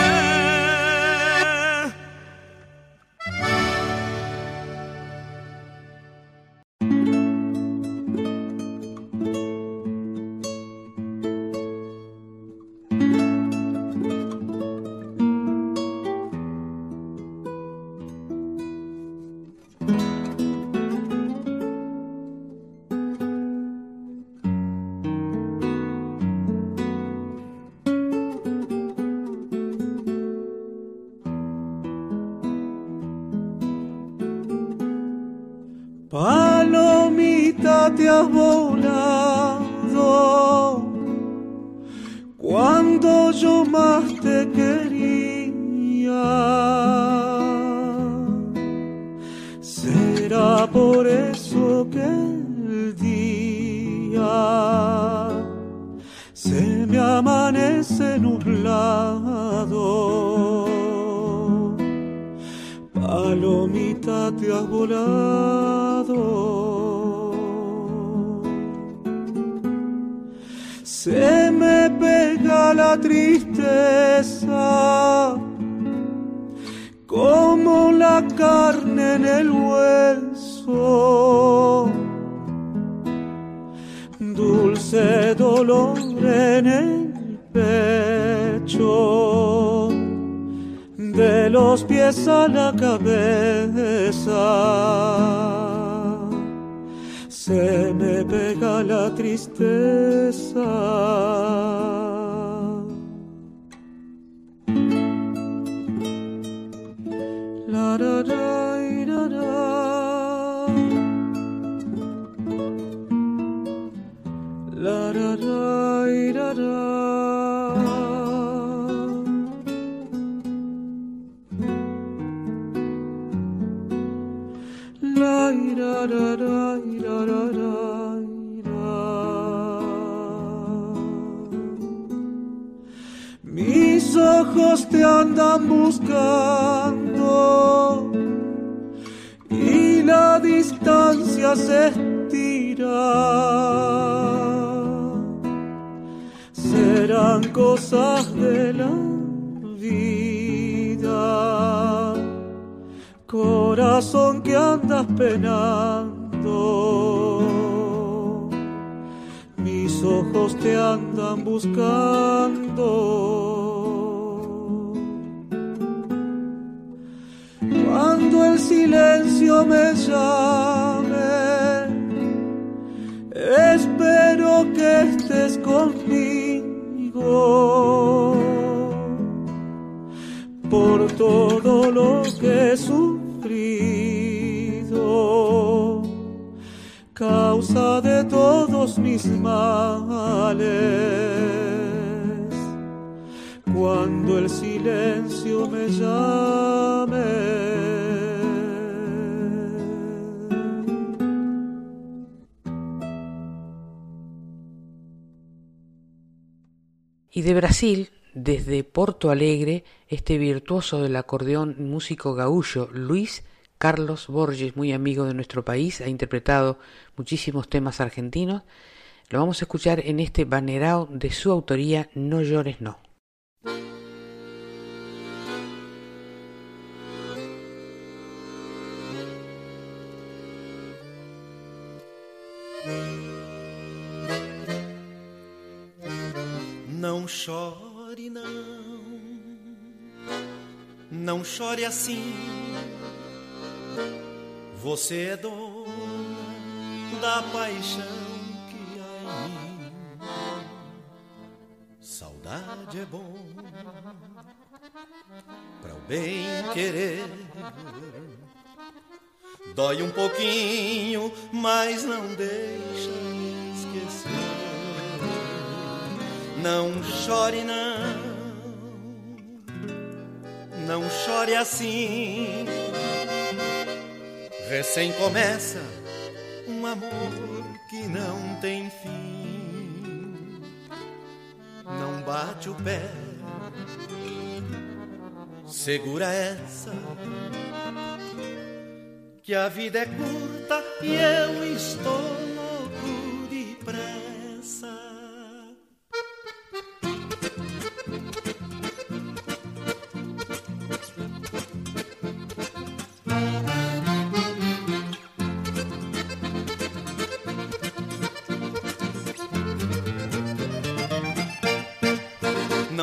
Amanece nublado. Palomita te has volado. se me pega la tristeza como la carne en el hueso, dulce dolor en el de los pies a la cabeza se me pega la tristeza. Mis ojos te andan buscando y la distancia se estira. Serán cosas de la corazón que andas penando, mis ojos te andan buscando. Cuando el silencio me llame, espero que estés conmigo por todo lo que su de todos mis males. Cuando el silencio me llame. Y de Brasil, desde Porto Alegre, este virtuoso del acordeón músico gaullo Luis Carlos Borges, muy amigo de nuestro país, ha interpretado muchísimos temas argentinos. Lo vamos a escuchar en este banerao de su autoría No llores no. Não chore, não, não chore assim você é da paixão que há em mim. Saudade é bom para o bem querer. Dói um pouquinho, mas não deixa esquecer. Não chore, não. Não chore assim Recém começa um amor que não tem fim. Não bate o pé, segura essa. Que a vida é curta e eu estou louco de pressa.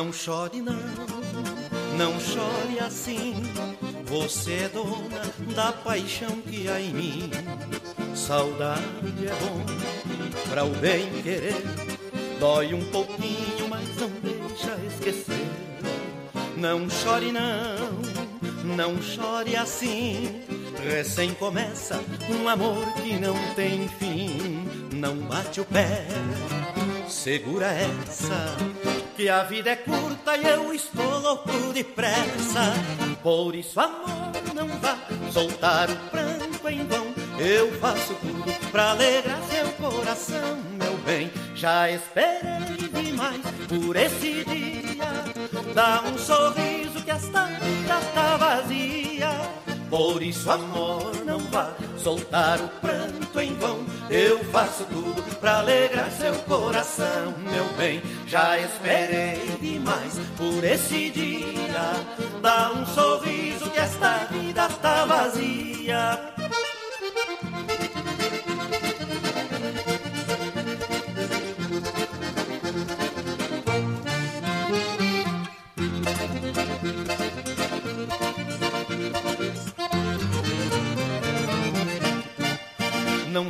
Não chore não, não chore assim. Você é dona da paixão que há em mim. Saudade é bom para o bem querer. Dói um pouquinho, mas não deixa esquecer. Não chore não, não chore assim. Recém começa um amor que não tem fim não bate o pé. Segura essa, que a vida é curta e eu estou louco de pressa. Por isso, amor, não vá soltar o pranto em vão. Eu faço tudo pra alegrar seu coração, meu bem. Já esperei demais por esse dia. Dá um sorriso que esta vida tá vazia. Por isso, amor, não vá soltar o pranto em vão. Eu faço tudo pra alegrar seu coração, meu bem. Já esperei demais por esse dia. Dá um sorriso que esta vida tá vazia.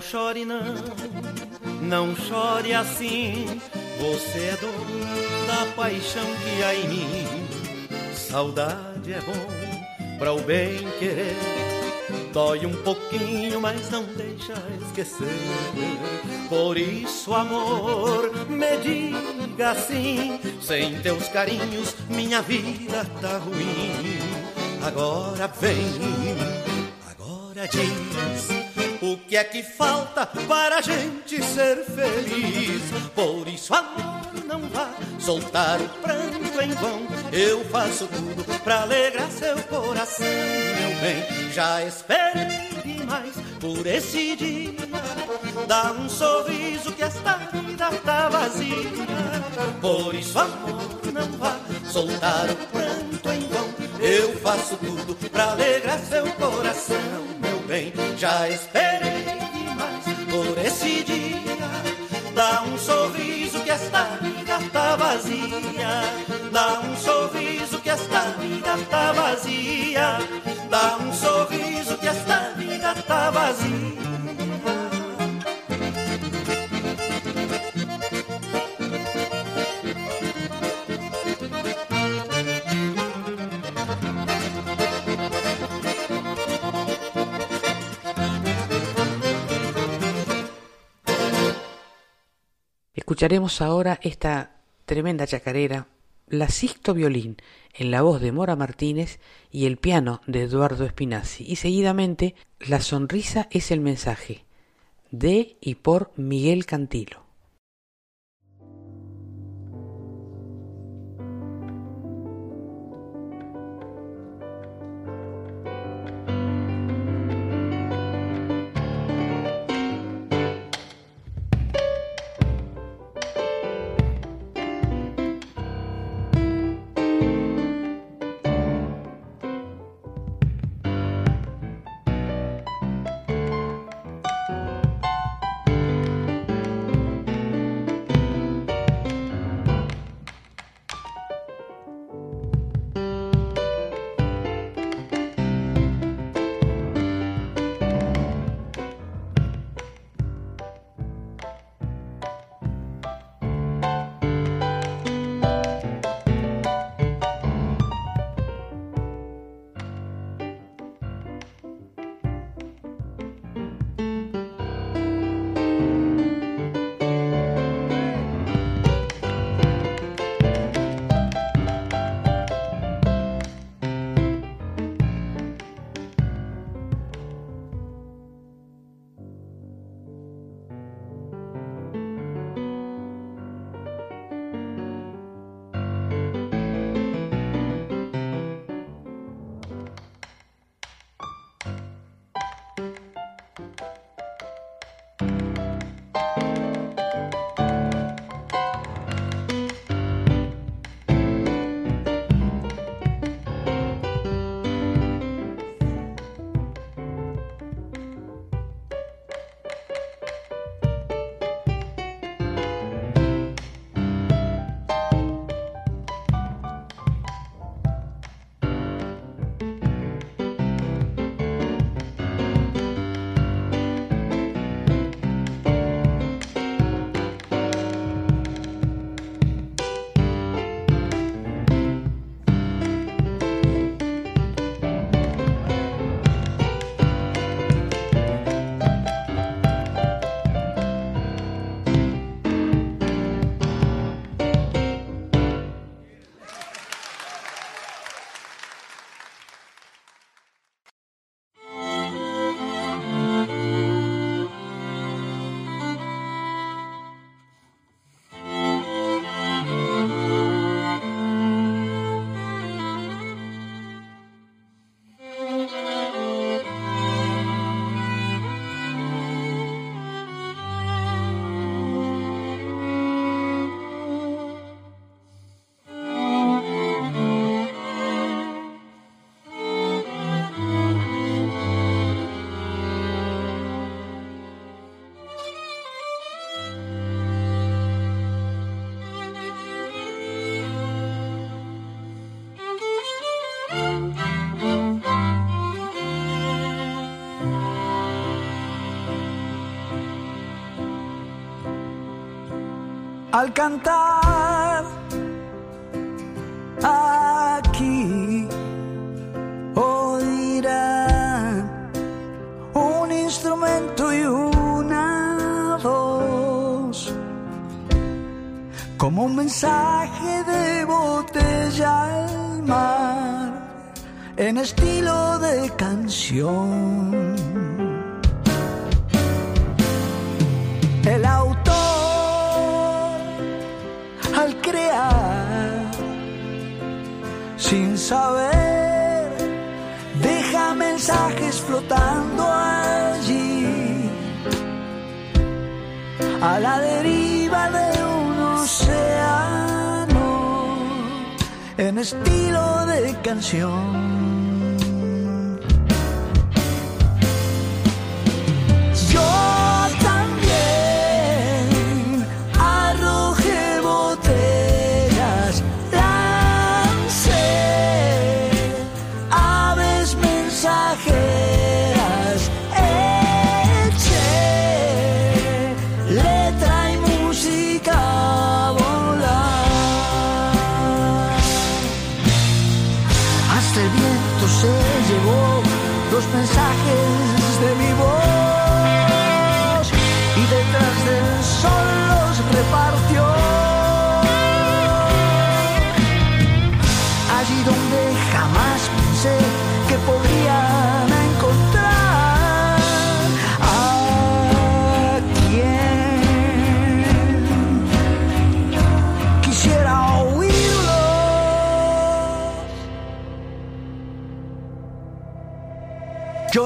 Chore não, não chore assim. Você é dona da paixão que há em mim. Saudade é bom para o bem querer. Dói um pouquinho, mas não deixa esquecer. Por isso, amor, me diga assim. Sem teus carinhos, minha vida tá ruim. Agora vem, agora diz o que é que falta para a gente ser feliz? Por isso, amor, não vá soltar o pranto em vão. Eu faço tudo pra alegrar seu coração, meu bem. Já esperei demais por esse dia. Dá um sorriso que esta vida tá vazia. Por isso, amor, não vá soltar o pranto em vão. Eu faço tudo pra alegrar seu coração, meu bem. Já esperei demais por esse dia. Dá um sorriso que esta vida tá vazia. Dá um sorriso que esta vida tá vazia. Dá um sorriso que esta vida tá vazia. Escucharemos ahora esta tremenda chacarera, la Sixto Violín, en la voz de Mora Martínez y el piano de Eduardo Espinazzi, y seguidamente La sonrisa es el mensaje, de y por Miguel Cantilo. Al cantar aquí oirán un instrumento y una voz como un mensaje de botella al mar en estilo de canción. Flotando allí a la deriva de un océano en estilo de canción.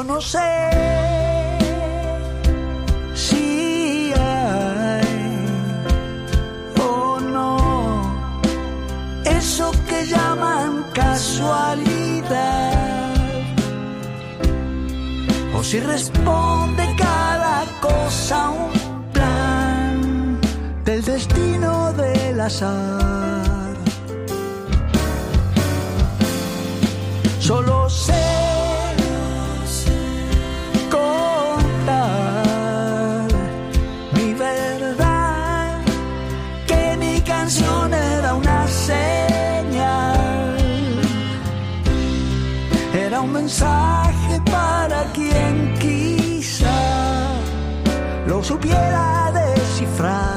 No sé si hay o no eso que llaman casualidad o si responde cada cosa a un plan del destino del azar. Solo mensaje para quien quizá lo supiera descifrar.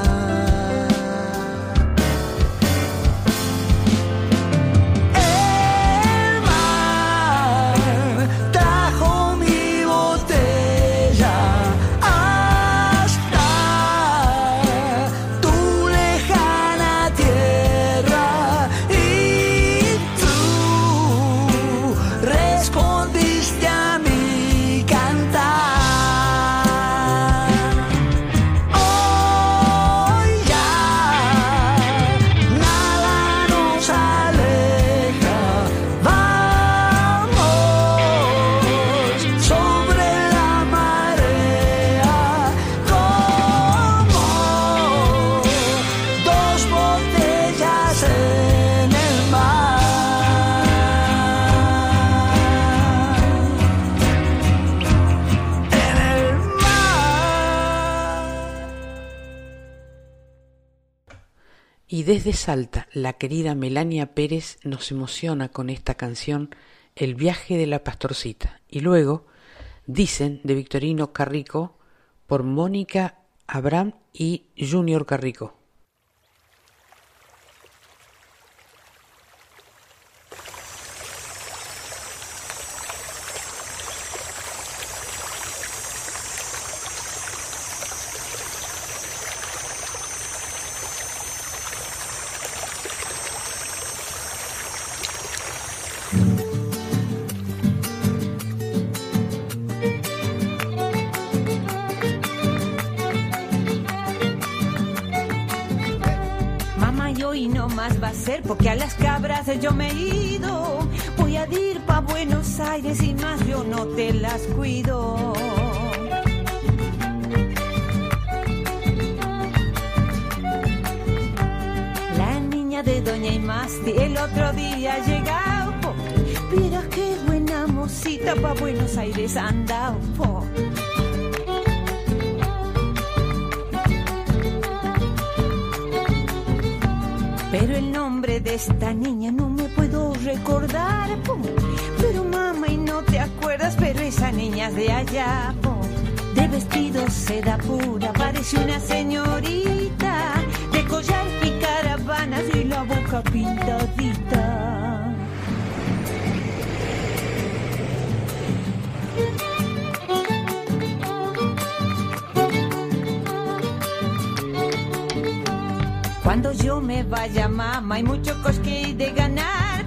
Desde Salta, la querida Melania Pérez nos emociona con esta canción El viaje de la pastorcita. Y luego, dicen de Victorino Carrico por Mónica Abraham y Junior Carrico. Va a ser porque a las cabras yo me he ido. Voy a ir pa' Buenos Aires y más yo no te las cuido. La niña de Doña Imasti el otro día llegado. Mira qué buena mocita pa' Buenos Aires andado. Pero el nombre de esta niña no me puedo recordar. Pero mamá, y no te acuerdas, pero esa niña es de allá. De vestido seda pura, parece una señorita. De collar y caravanas y la boca pintadita. Yo me vaya, mamá, hay mucho cosque de ganar.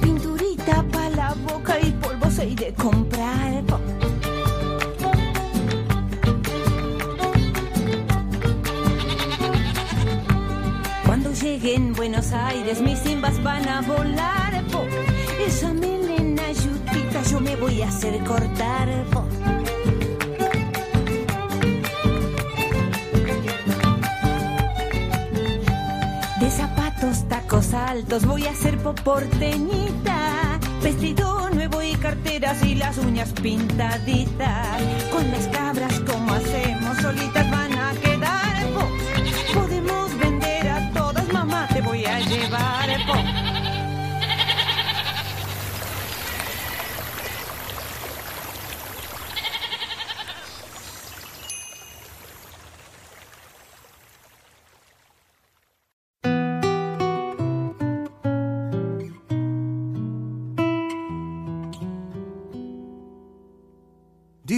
Pinturita para la boca y polvos hay de comprar. Cuando llegue en Buenos Aires, mis simbas van a volar. Esa melena yutita yo me voy a hacer cortar. Voy a ser poporteñita. Vestido nuevo y carteras y las uñas pintaditas. Con las cabras, como hacemos, solitas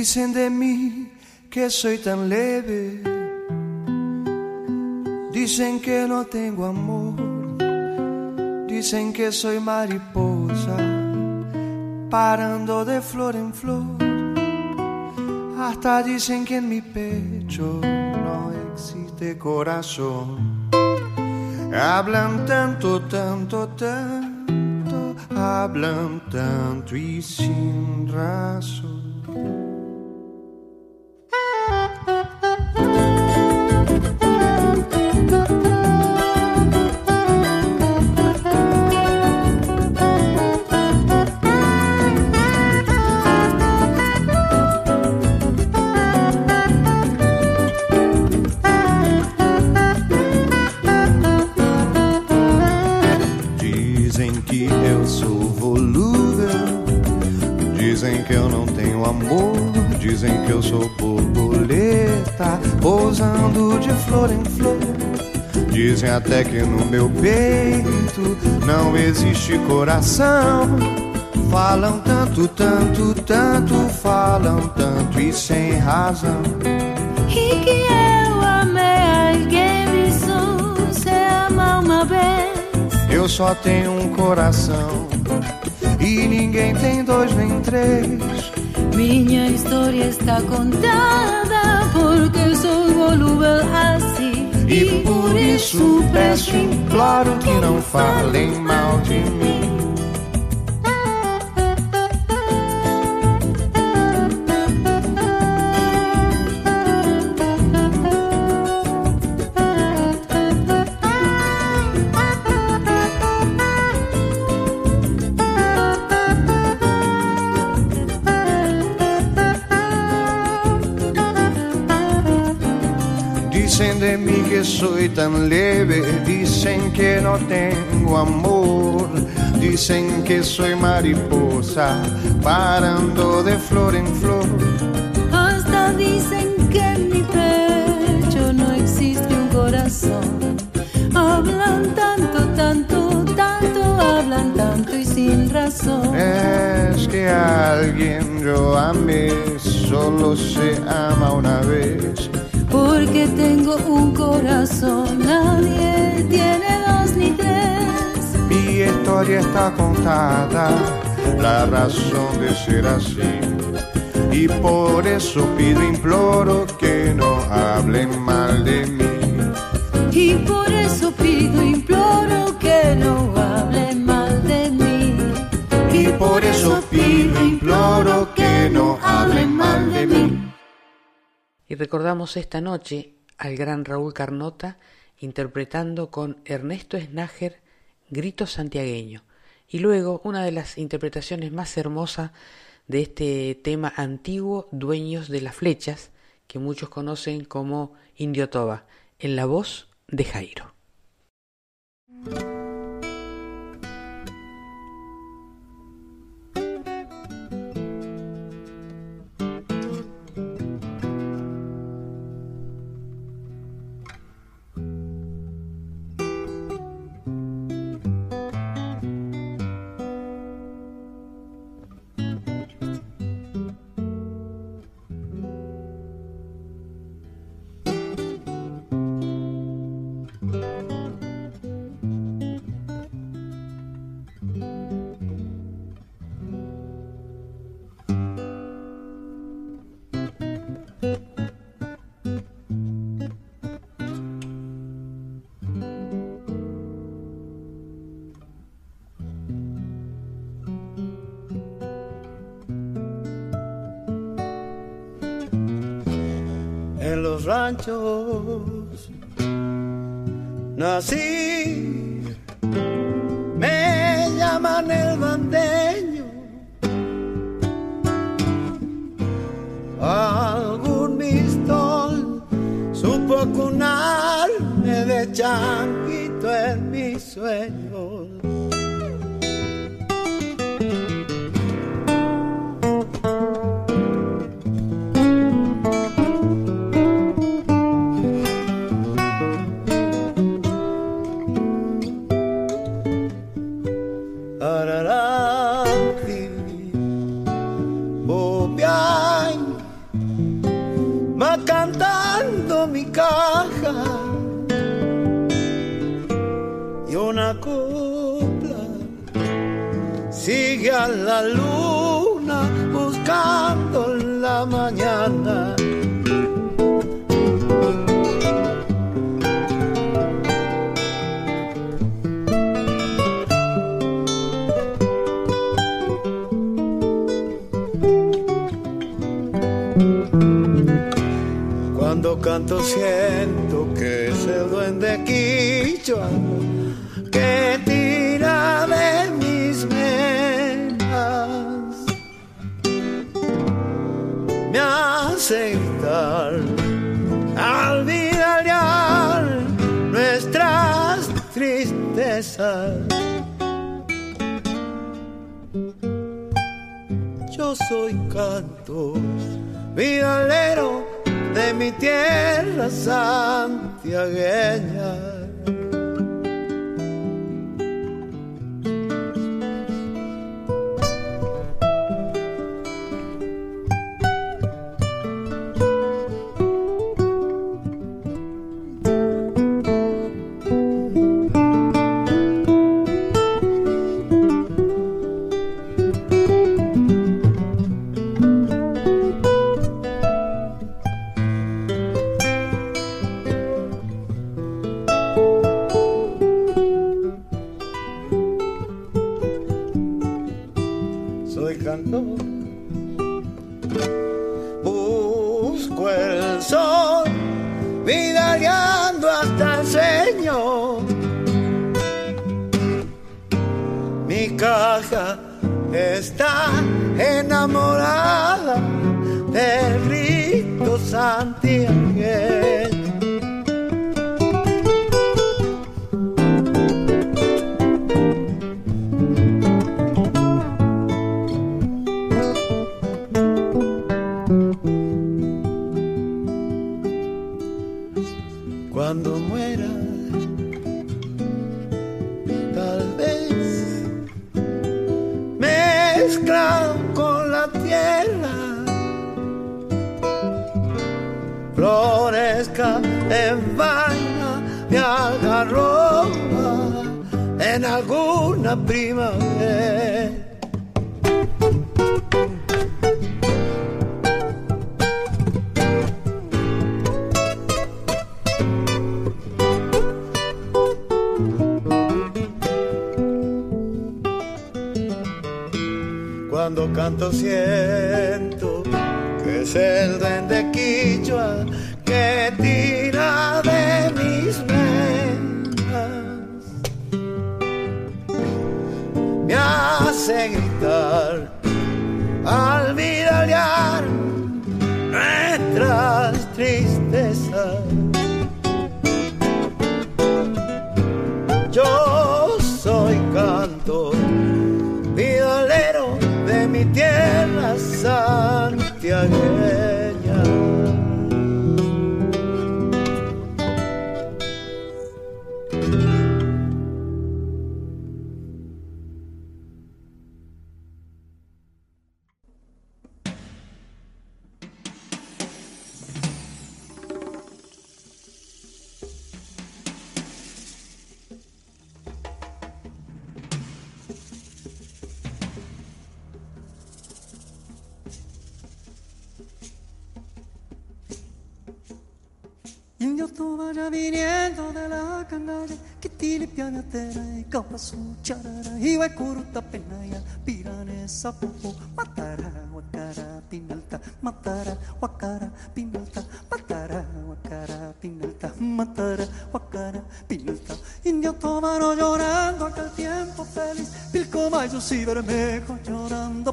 Dicen de mí que soy tan leve. Dicen que no tengo amor. Dicen que soy mariposa, parando de flor en flor. Hasta dicen que en mi pecho no existe corazón. Hablan tanto, tanto, tanto, hablan tanto y sin razón. Que eu não tenho amor, dizem que eu sou borboleta, pousando de flor em flor. Dizem até que no meu peito não existe coração. Falam tanto, tanto, tanto, falam tanto e sem razão. E que eu amei alguém me você ama uma vez. Eu só tenho um coração e ninguém tem dois nem três. Minha história está contada porque sou volúvel assim. E por isso peço, imploro que não falem mal de mim. Que soy tan leve, dicen que no tengo amor, dicen que soy mariposa, parando de flor en flor. Hasta dicen que en mi pecho no existe un corazón. Hablan tanto, tanto, tanto, hablan tanto y sin razón. Es que a alguien yo amé, solo se ama una vez. Porque tengo un corazón, nadie tiene dos ni tres. Mi historia está contada, la razón de ser así. Y por eso pido, imploro que no hablen mal de mí. Y por eso pido, imploro que no hablen mal de mí. Y por eso pido, imploro que no hablen mal de mí. Y recordamos esta noche al gran Raúl Carnota interpretando con Ernesto Snager Grito Santiagueño. Y luego una de las interpretaciones más hermosas de este tema antiguo, Dueños de las Flechas, que muchos conocen como Indio Toba, en la voz de Jairo. Ranchos. Nací, me llaman el bandeño. Algún mistol supo cunarme de chanquito en mi sueño. Canto siento que es el duende quichua que tira de mis me hace gritar olvidar nuestras tristezas. Yo soy canto, vidalero mi tierra santiagueña.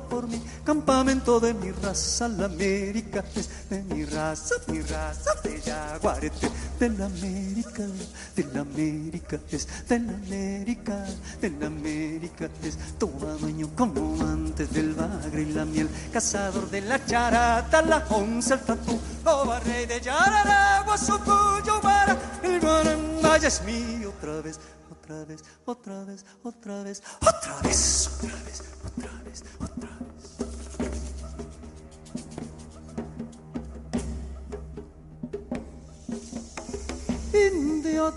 Por mi campamento de mi raza la América es de mi raza mi raza de jaguarete de la América de la América es de la América en América es dueño como antes del bagre y la miel, cazador de la charata, la once, el tatú, loba rey de Yararagua, cuyo para el Guaramaya es mío otra vez, otra vez, otra vez, otra vez, otra vez, otra vez, Indio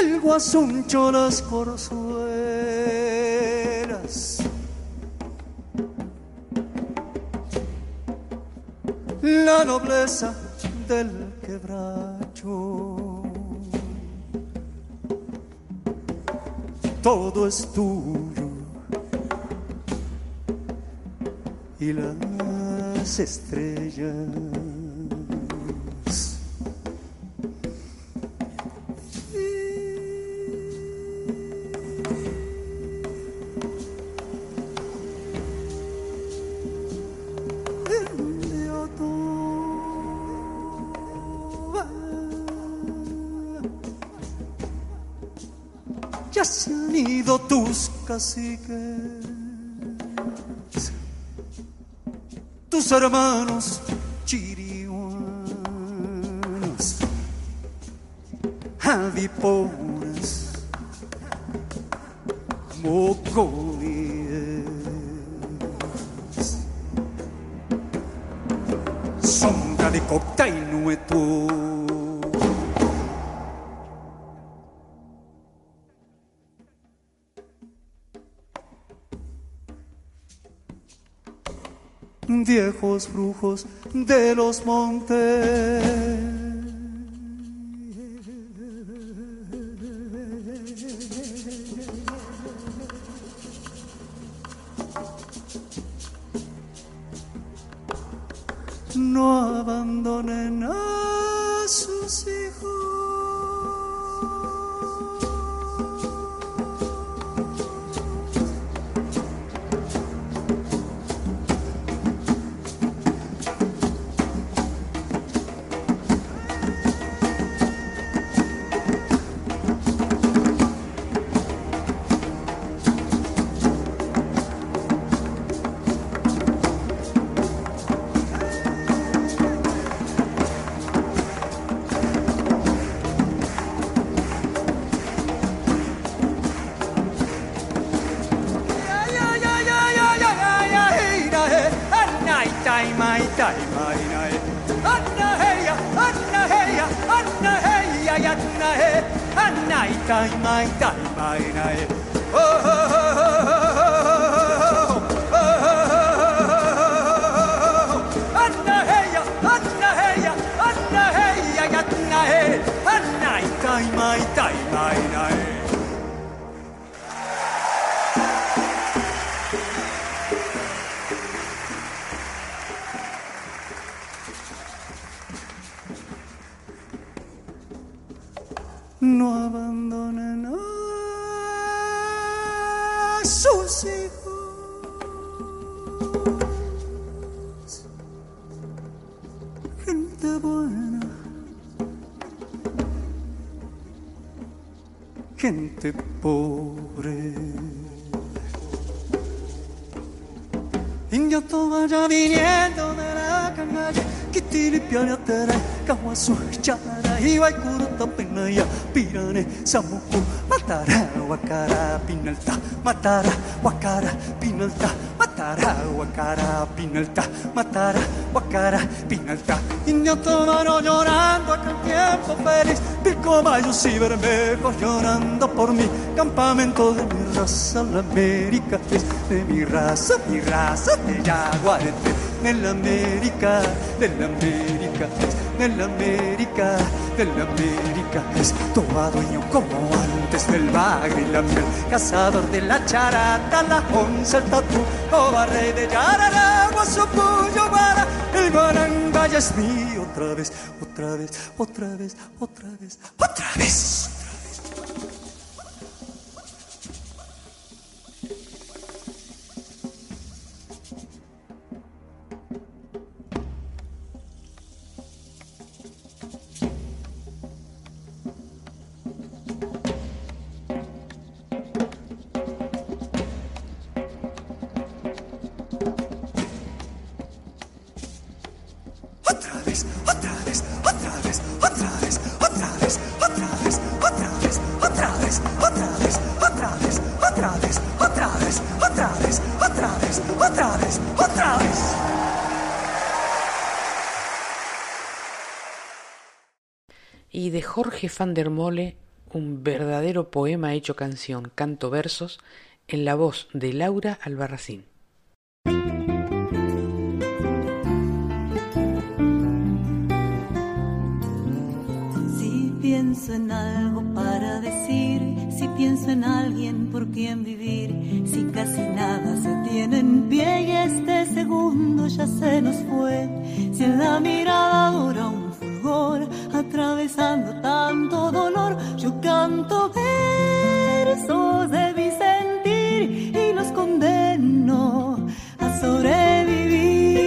el guasuncho las corzuelas. La nobleza del quebracho. Todo es tuyo. Y las estrellas. Tus caciques, sus hermanos chiriguanos, aviporas, mocoles. Sombra de cocaína no etor. Viejos brujos de los montes. No abandonen no abandonen a sus hijos. Gente buena, gente pobre. A tere, kawa su chara, iwa kuruta penaya, pirane samuku, matara wakara pinalta, matara wakara pinalta, matara wakara pinalta, matara wakara pinalta. Indio mano llorando aquel tiempo feliz, pico y bermejos llorando por mi campamento de mi raza, la América es de mi raza, mi raza de yaguarete, de la América, de la América es de la América, de la América. Es todo dueño como antes del bagre y la miel, cazador de la charata, la onza, el o rey de Yararagua, Sucuyo, Guara, el guaranga es mío otra vez, otra vez, otra vez, otra vez, otra vez. Van der Mole, un verdadero poema hecho canción, canto versos, en la voz de Laura Albarracín. Si pienso en algo para decir, si pienso en alguien por quien vivir, si casi nada se tiene en pie y este segundo ya se nos fue, si en la mirada dura un atravesando tanto dolor, yo canto versos de mi sentir y los condeno a sobrevivir.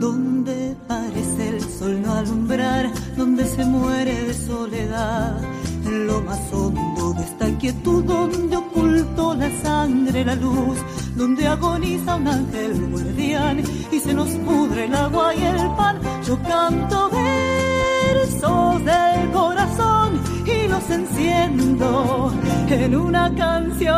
Donde parece el sol no alumbrar, donde se muere de soledad, en lo más hondo de esta quietud, donde ocultó la sangre, la luz donde agoniza un ángel guardián y se nos pudre el agua y el pan. Yo canto versos del corazón y los enciendo en una canción.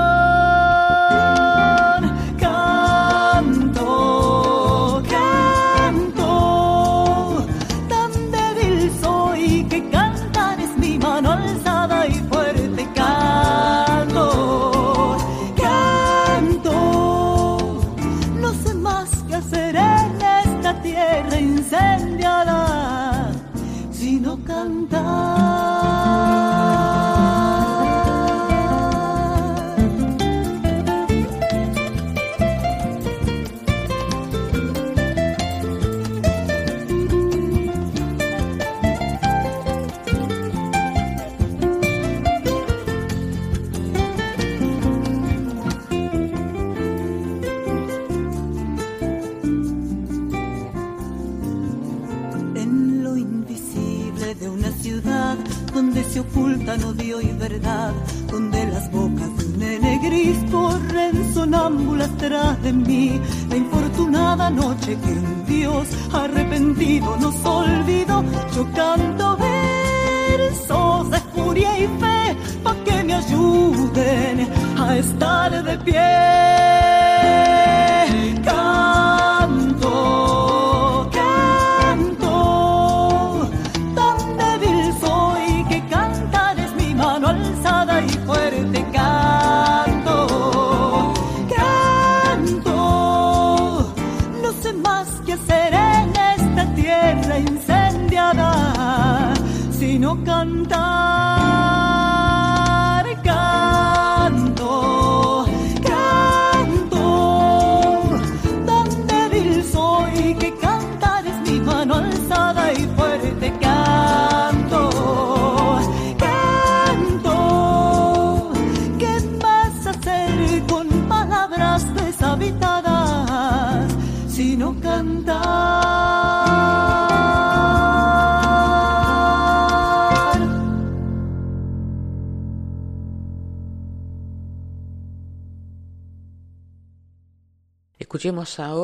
Sino cantar.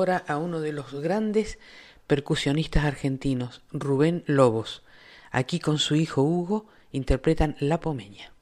A uno de los grandes percusionistas argentinos, Rubén Lobos. Aquí con su hijo Hugo interpretan La Pomeña.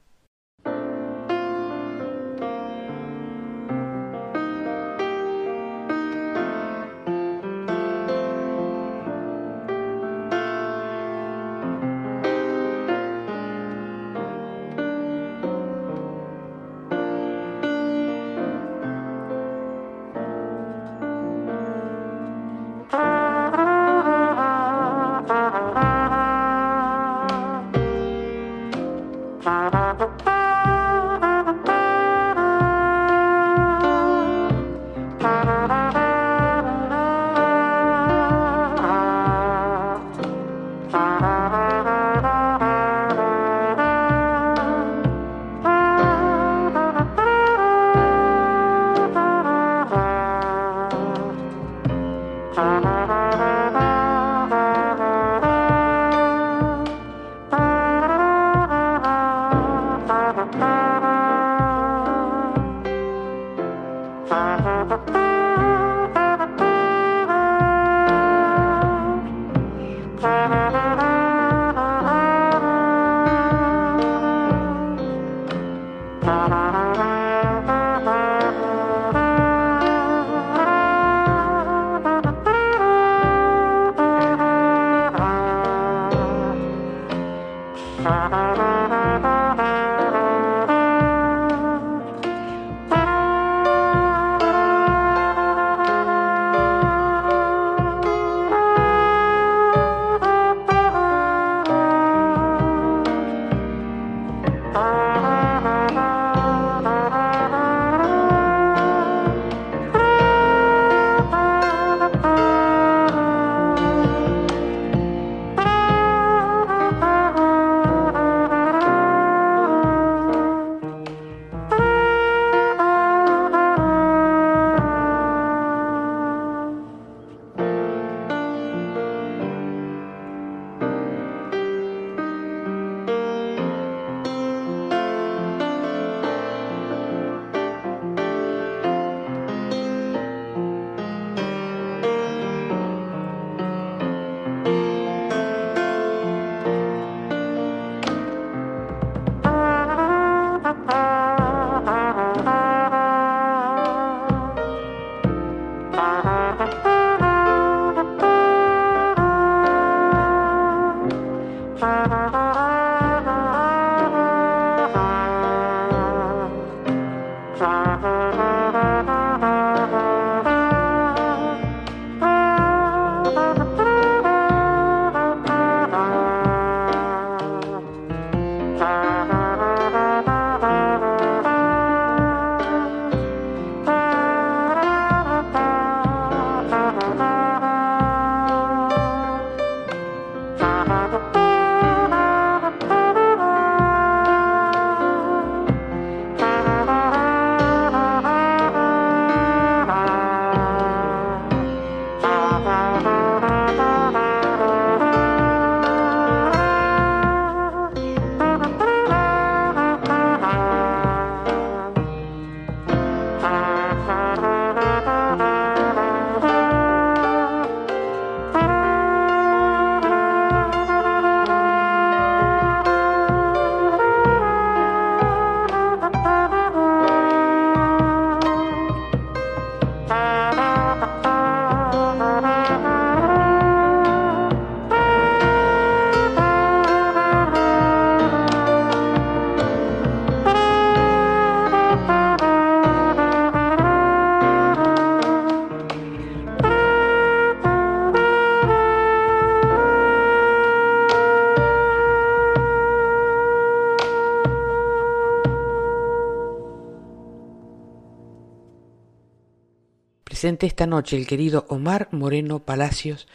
esta noche el querido Omar Moreno Palacios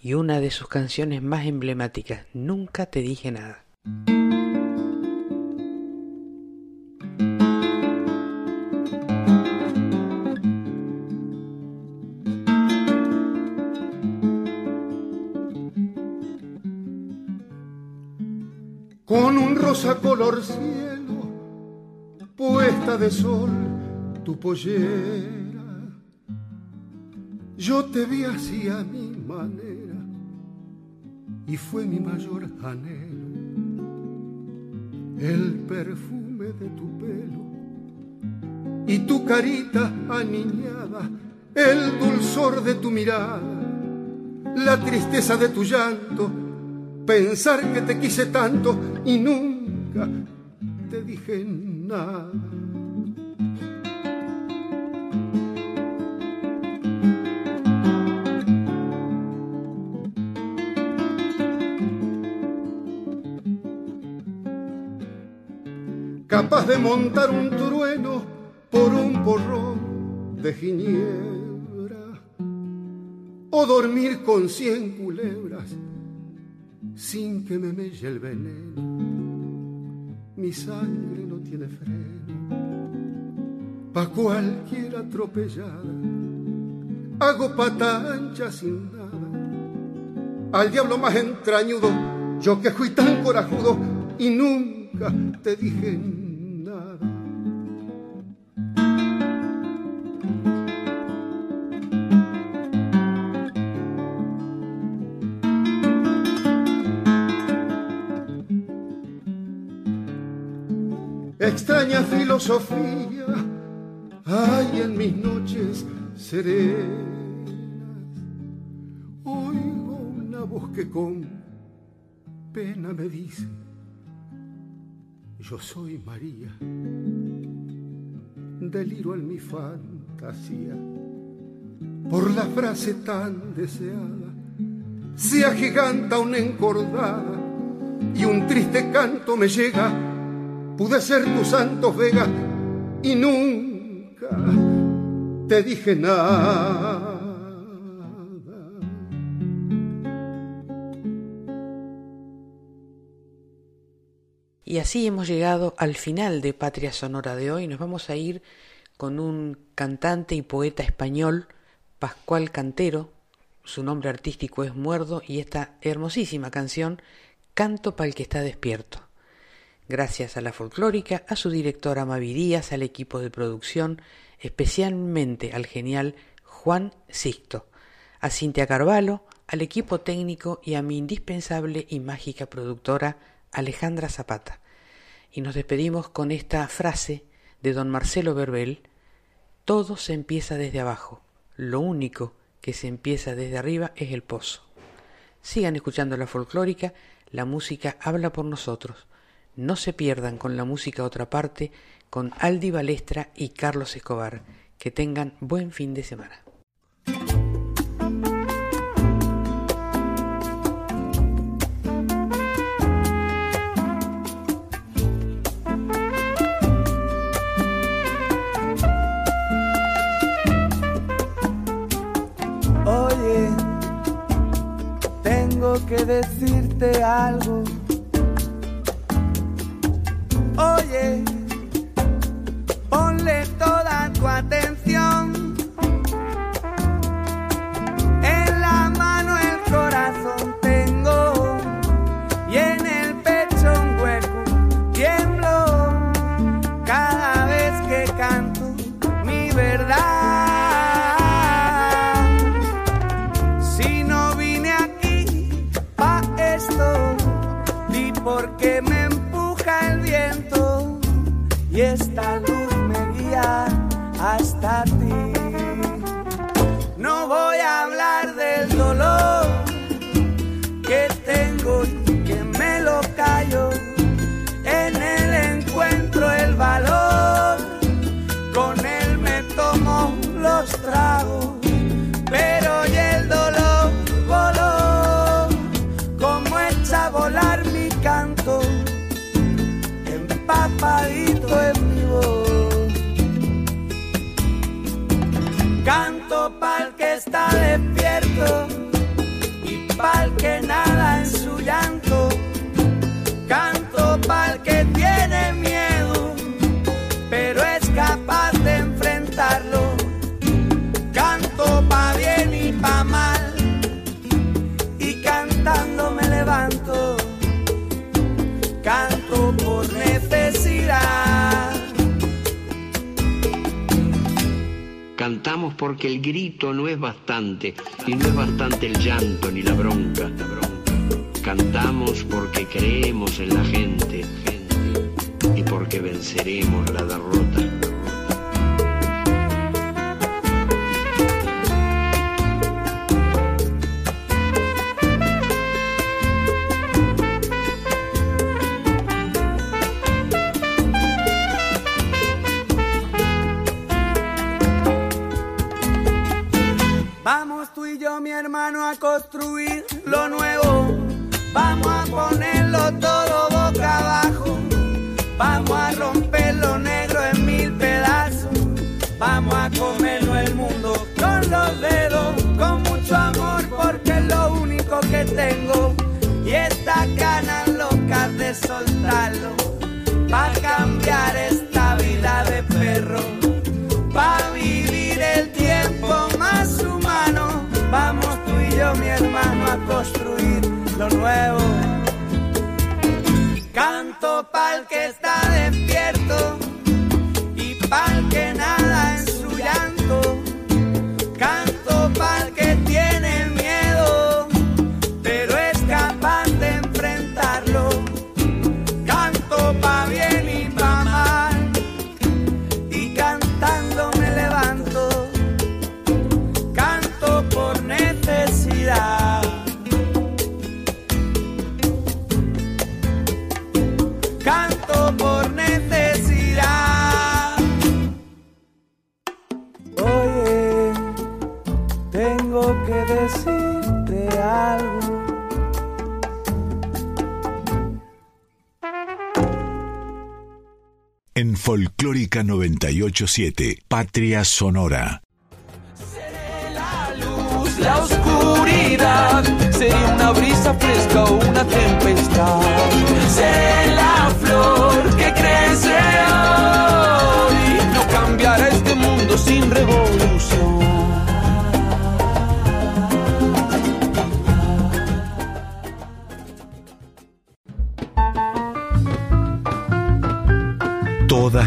y una de sus canciones más emblemáticas, Nunca te dije nada. Con un rosa color cielo, puesta de sol, tu pollera yo te vi así a mi manera y fue mi mayor anhelo el perfume de tu pelo y tu carita aniñada, el dulzor de tu mirada, la tristeza de tu llanto pensar que te quise tanto y nunca te dije nada. Capaz de montar un trueno por un porrón de ginebra o dormir con cien culebras sin que me melle el veneno. Mi sangre no tiene freno, pa' cualquier atropellada. Hago pata ancha sin nada. Al diablo más entrañudo, yo que fui tan corajudo y nunca te dije extraña filosofía hay en mis noches serenas. Oigo una voz que con pena me dice, yo soy María, deliro en mi fantasía por la frase tan deseada, se agiganta una encordada y un triste canto me llega pude ser tu santo vega y nunca te dije nada. Y así hemos llegado al final de Patria Sonora de hoy. Nos vamos a ir con un cantante y poeta español, Pascual Cantero. Su nombre artístico es Muerdo y esta hermosísima canción, Canto para el que está despierto. Gracias a la folclórica, a su directora Mavi Díaz, al equipo de producción, especialmente al genial Juan Sixto, a Cintia Carvalho, al equipo técnico y a mi indispensable y mágica productora Alejandra Zapata. Y nos despedimos con esta frase de don Marcelo Verbel, todo se empieza desde abajo, lo único que se empieza desde arriba es el pozo. Sigan escuchando la folclórica, la música habla por nosotros. No se pierdan con la música otra parte con Aldi Balestra y Carlos Escobar. Que tengan buen fin de semana. Oye, tengo que decirte algo Oye, ponle toda tu atención. Y esta luz me guía hasta ti. No voy a hablar del dolor que tengo porque el grito no es bastante, y no es bastante el llanto ni la bronca. Cantamos porque creemos en la gente y porque venceremos la derrota. 987, Patria Sonora. la oscuridad sería una brisa fresca o una tempestad. Seré la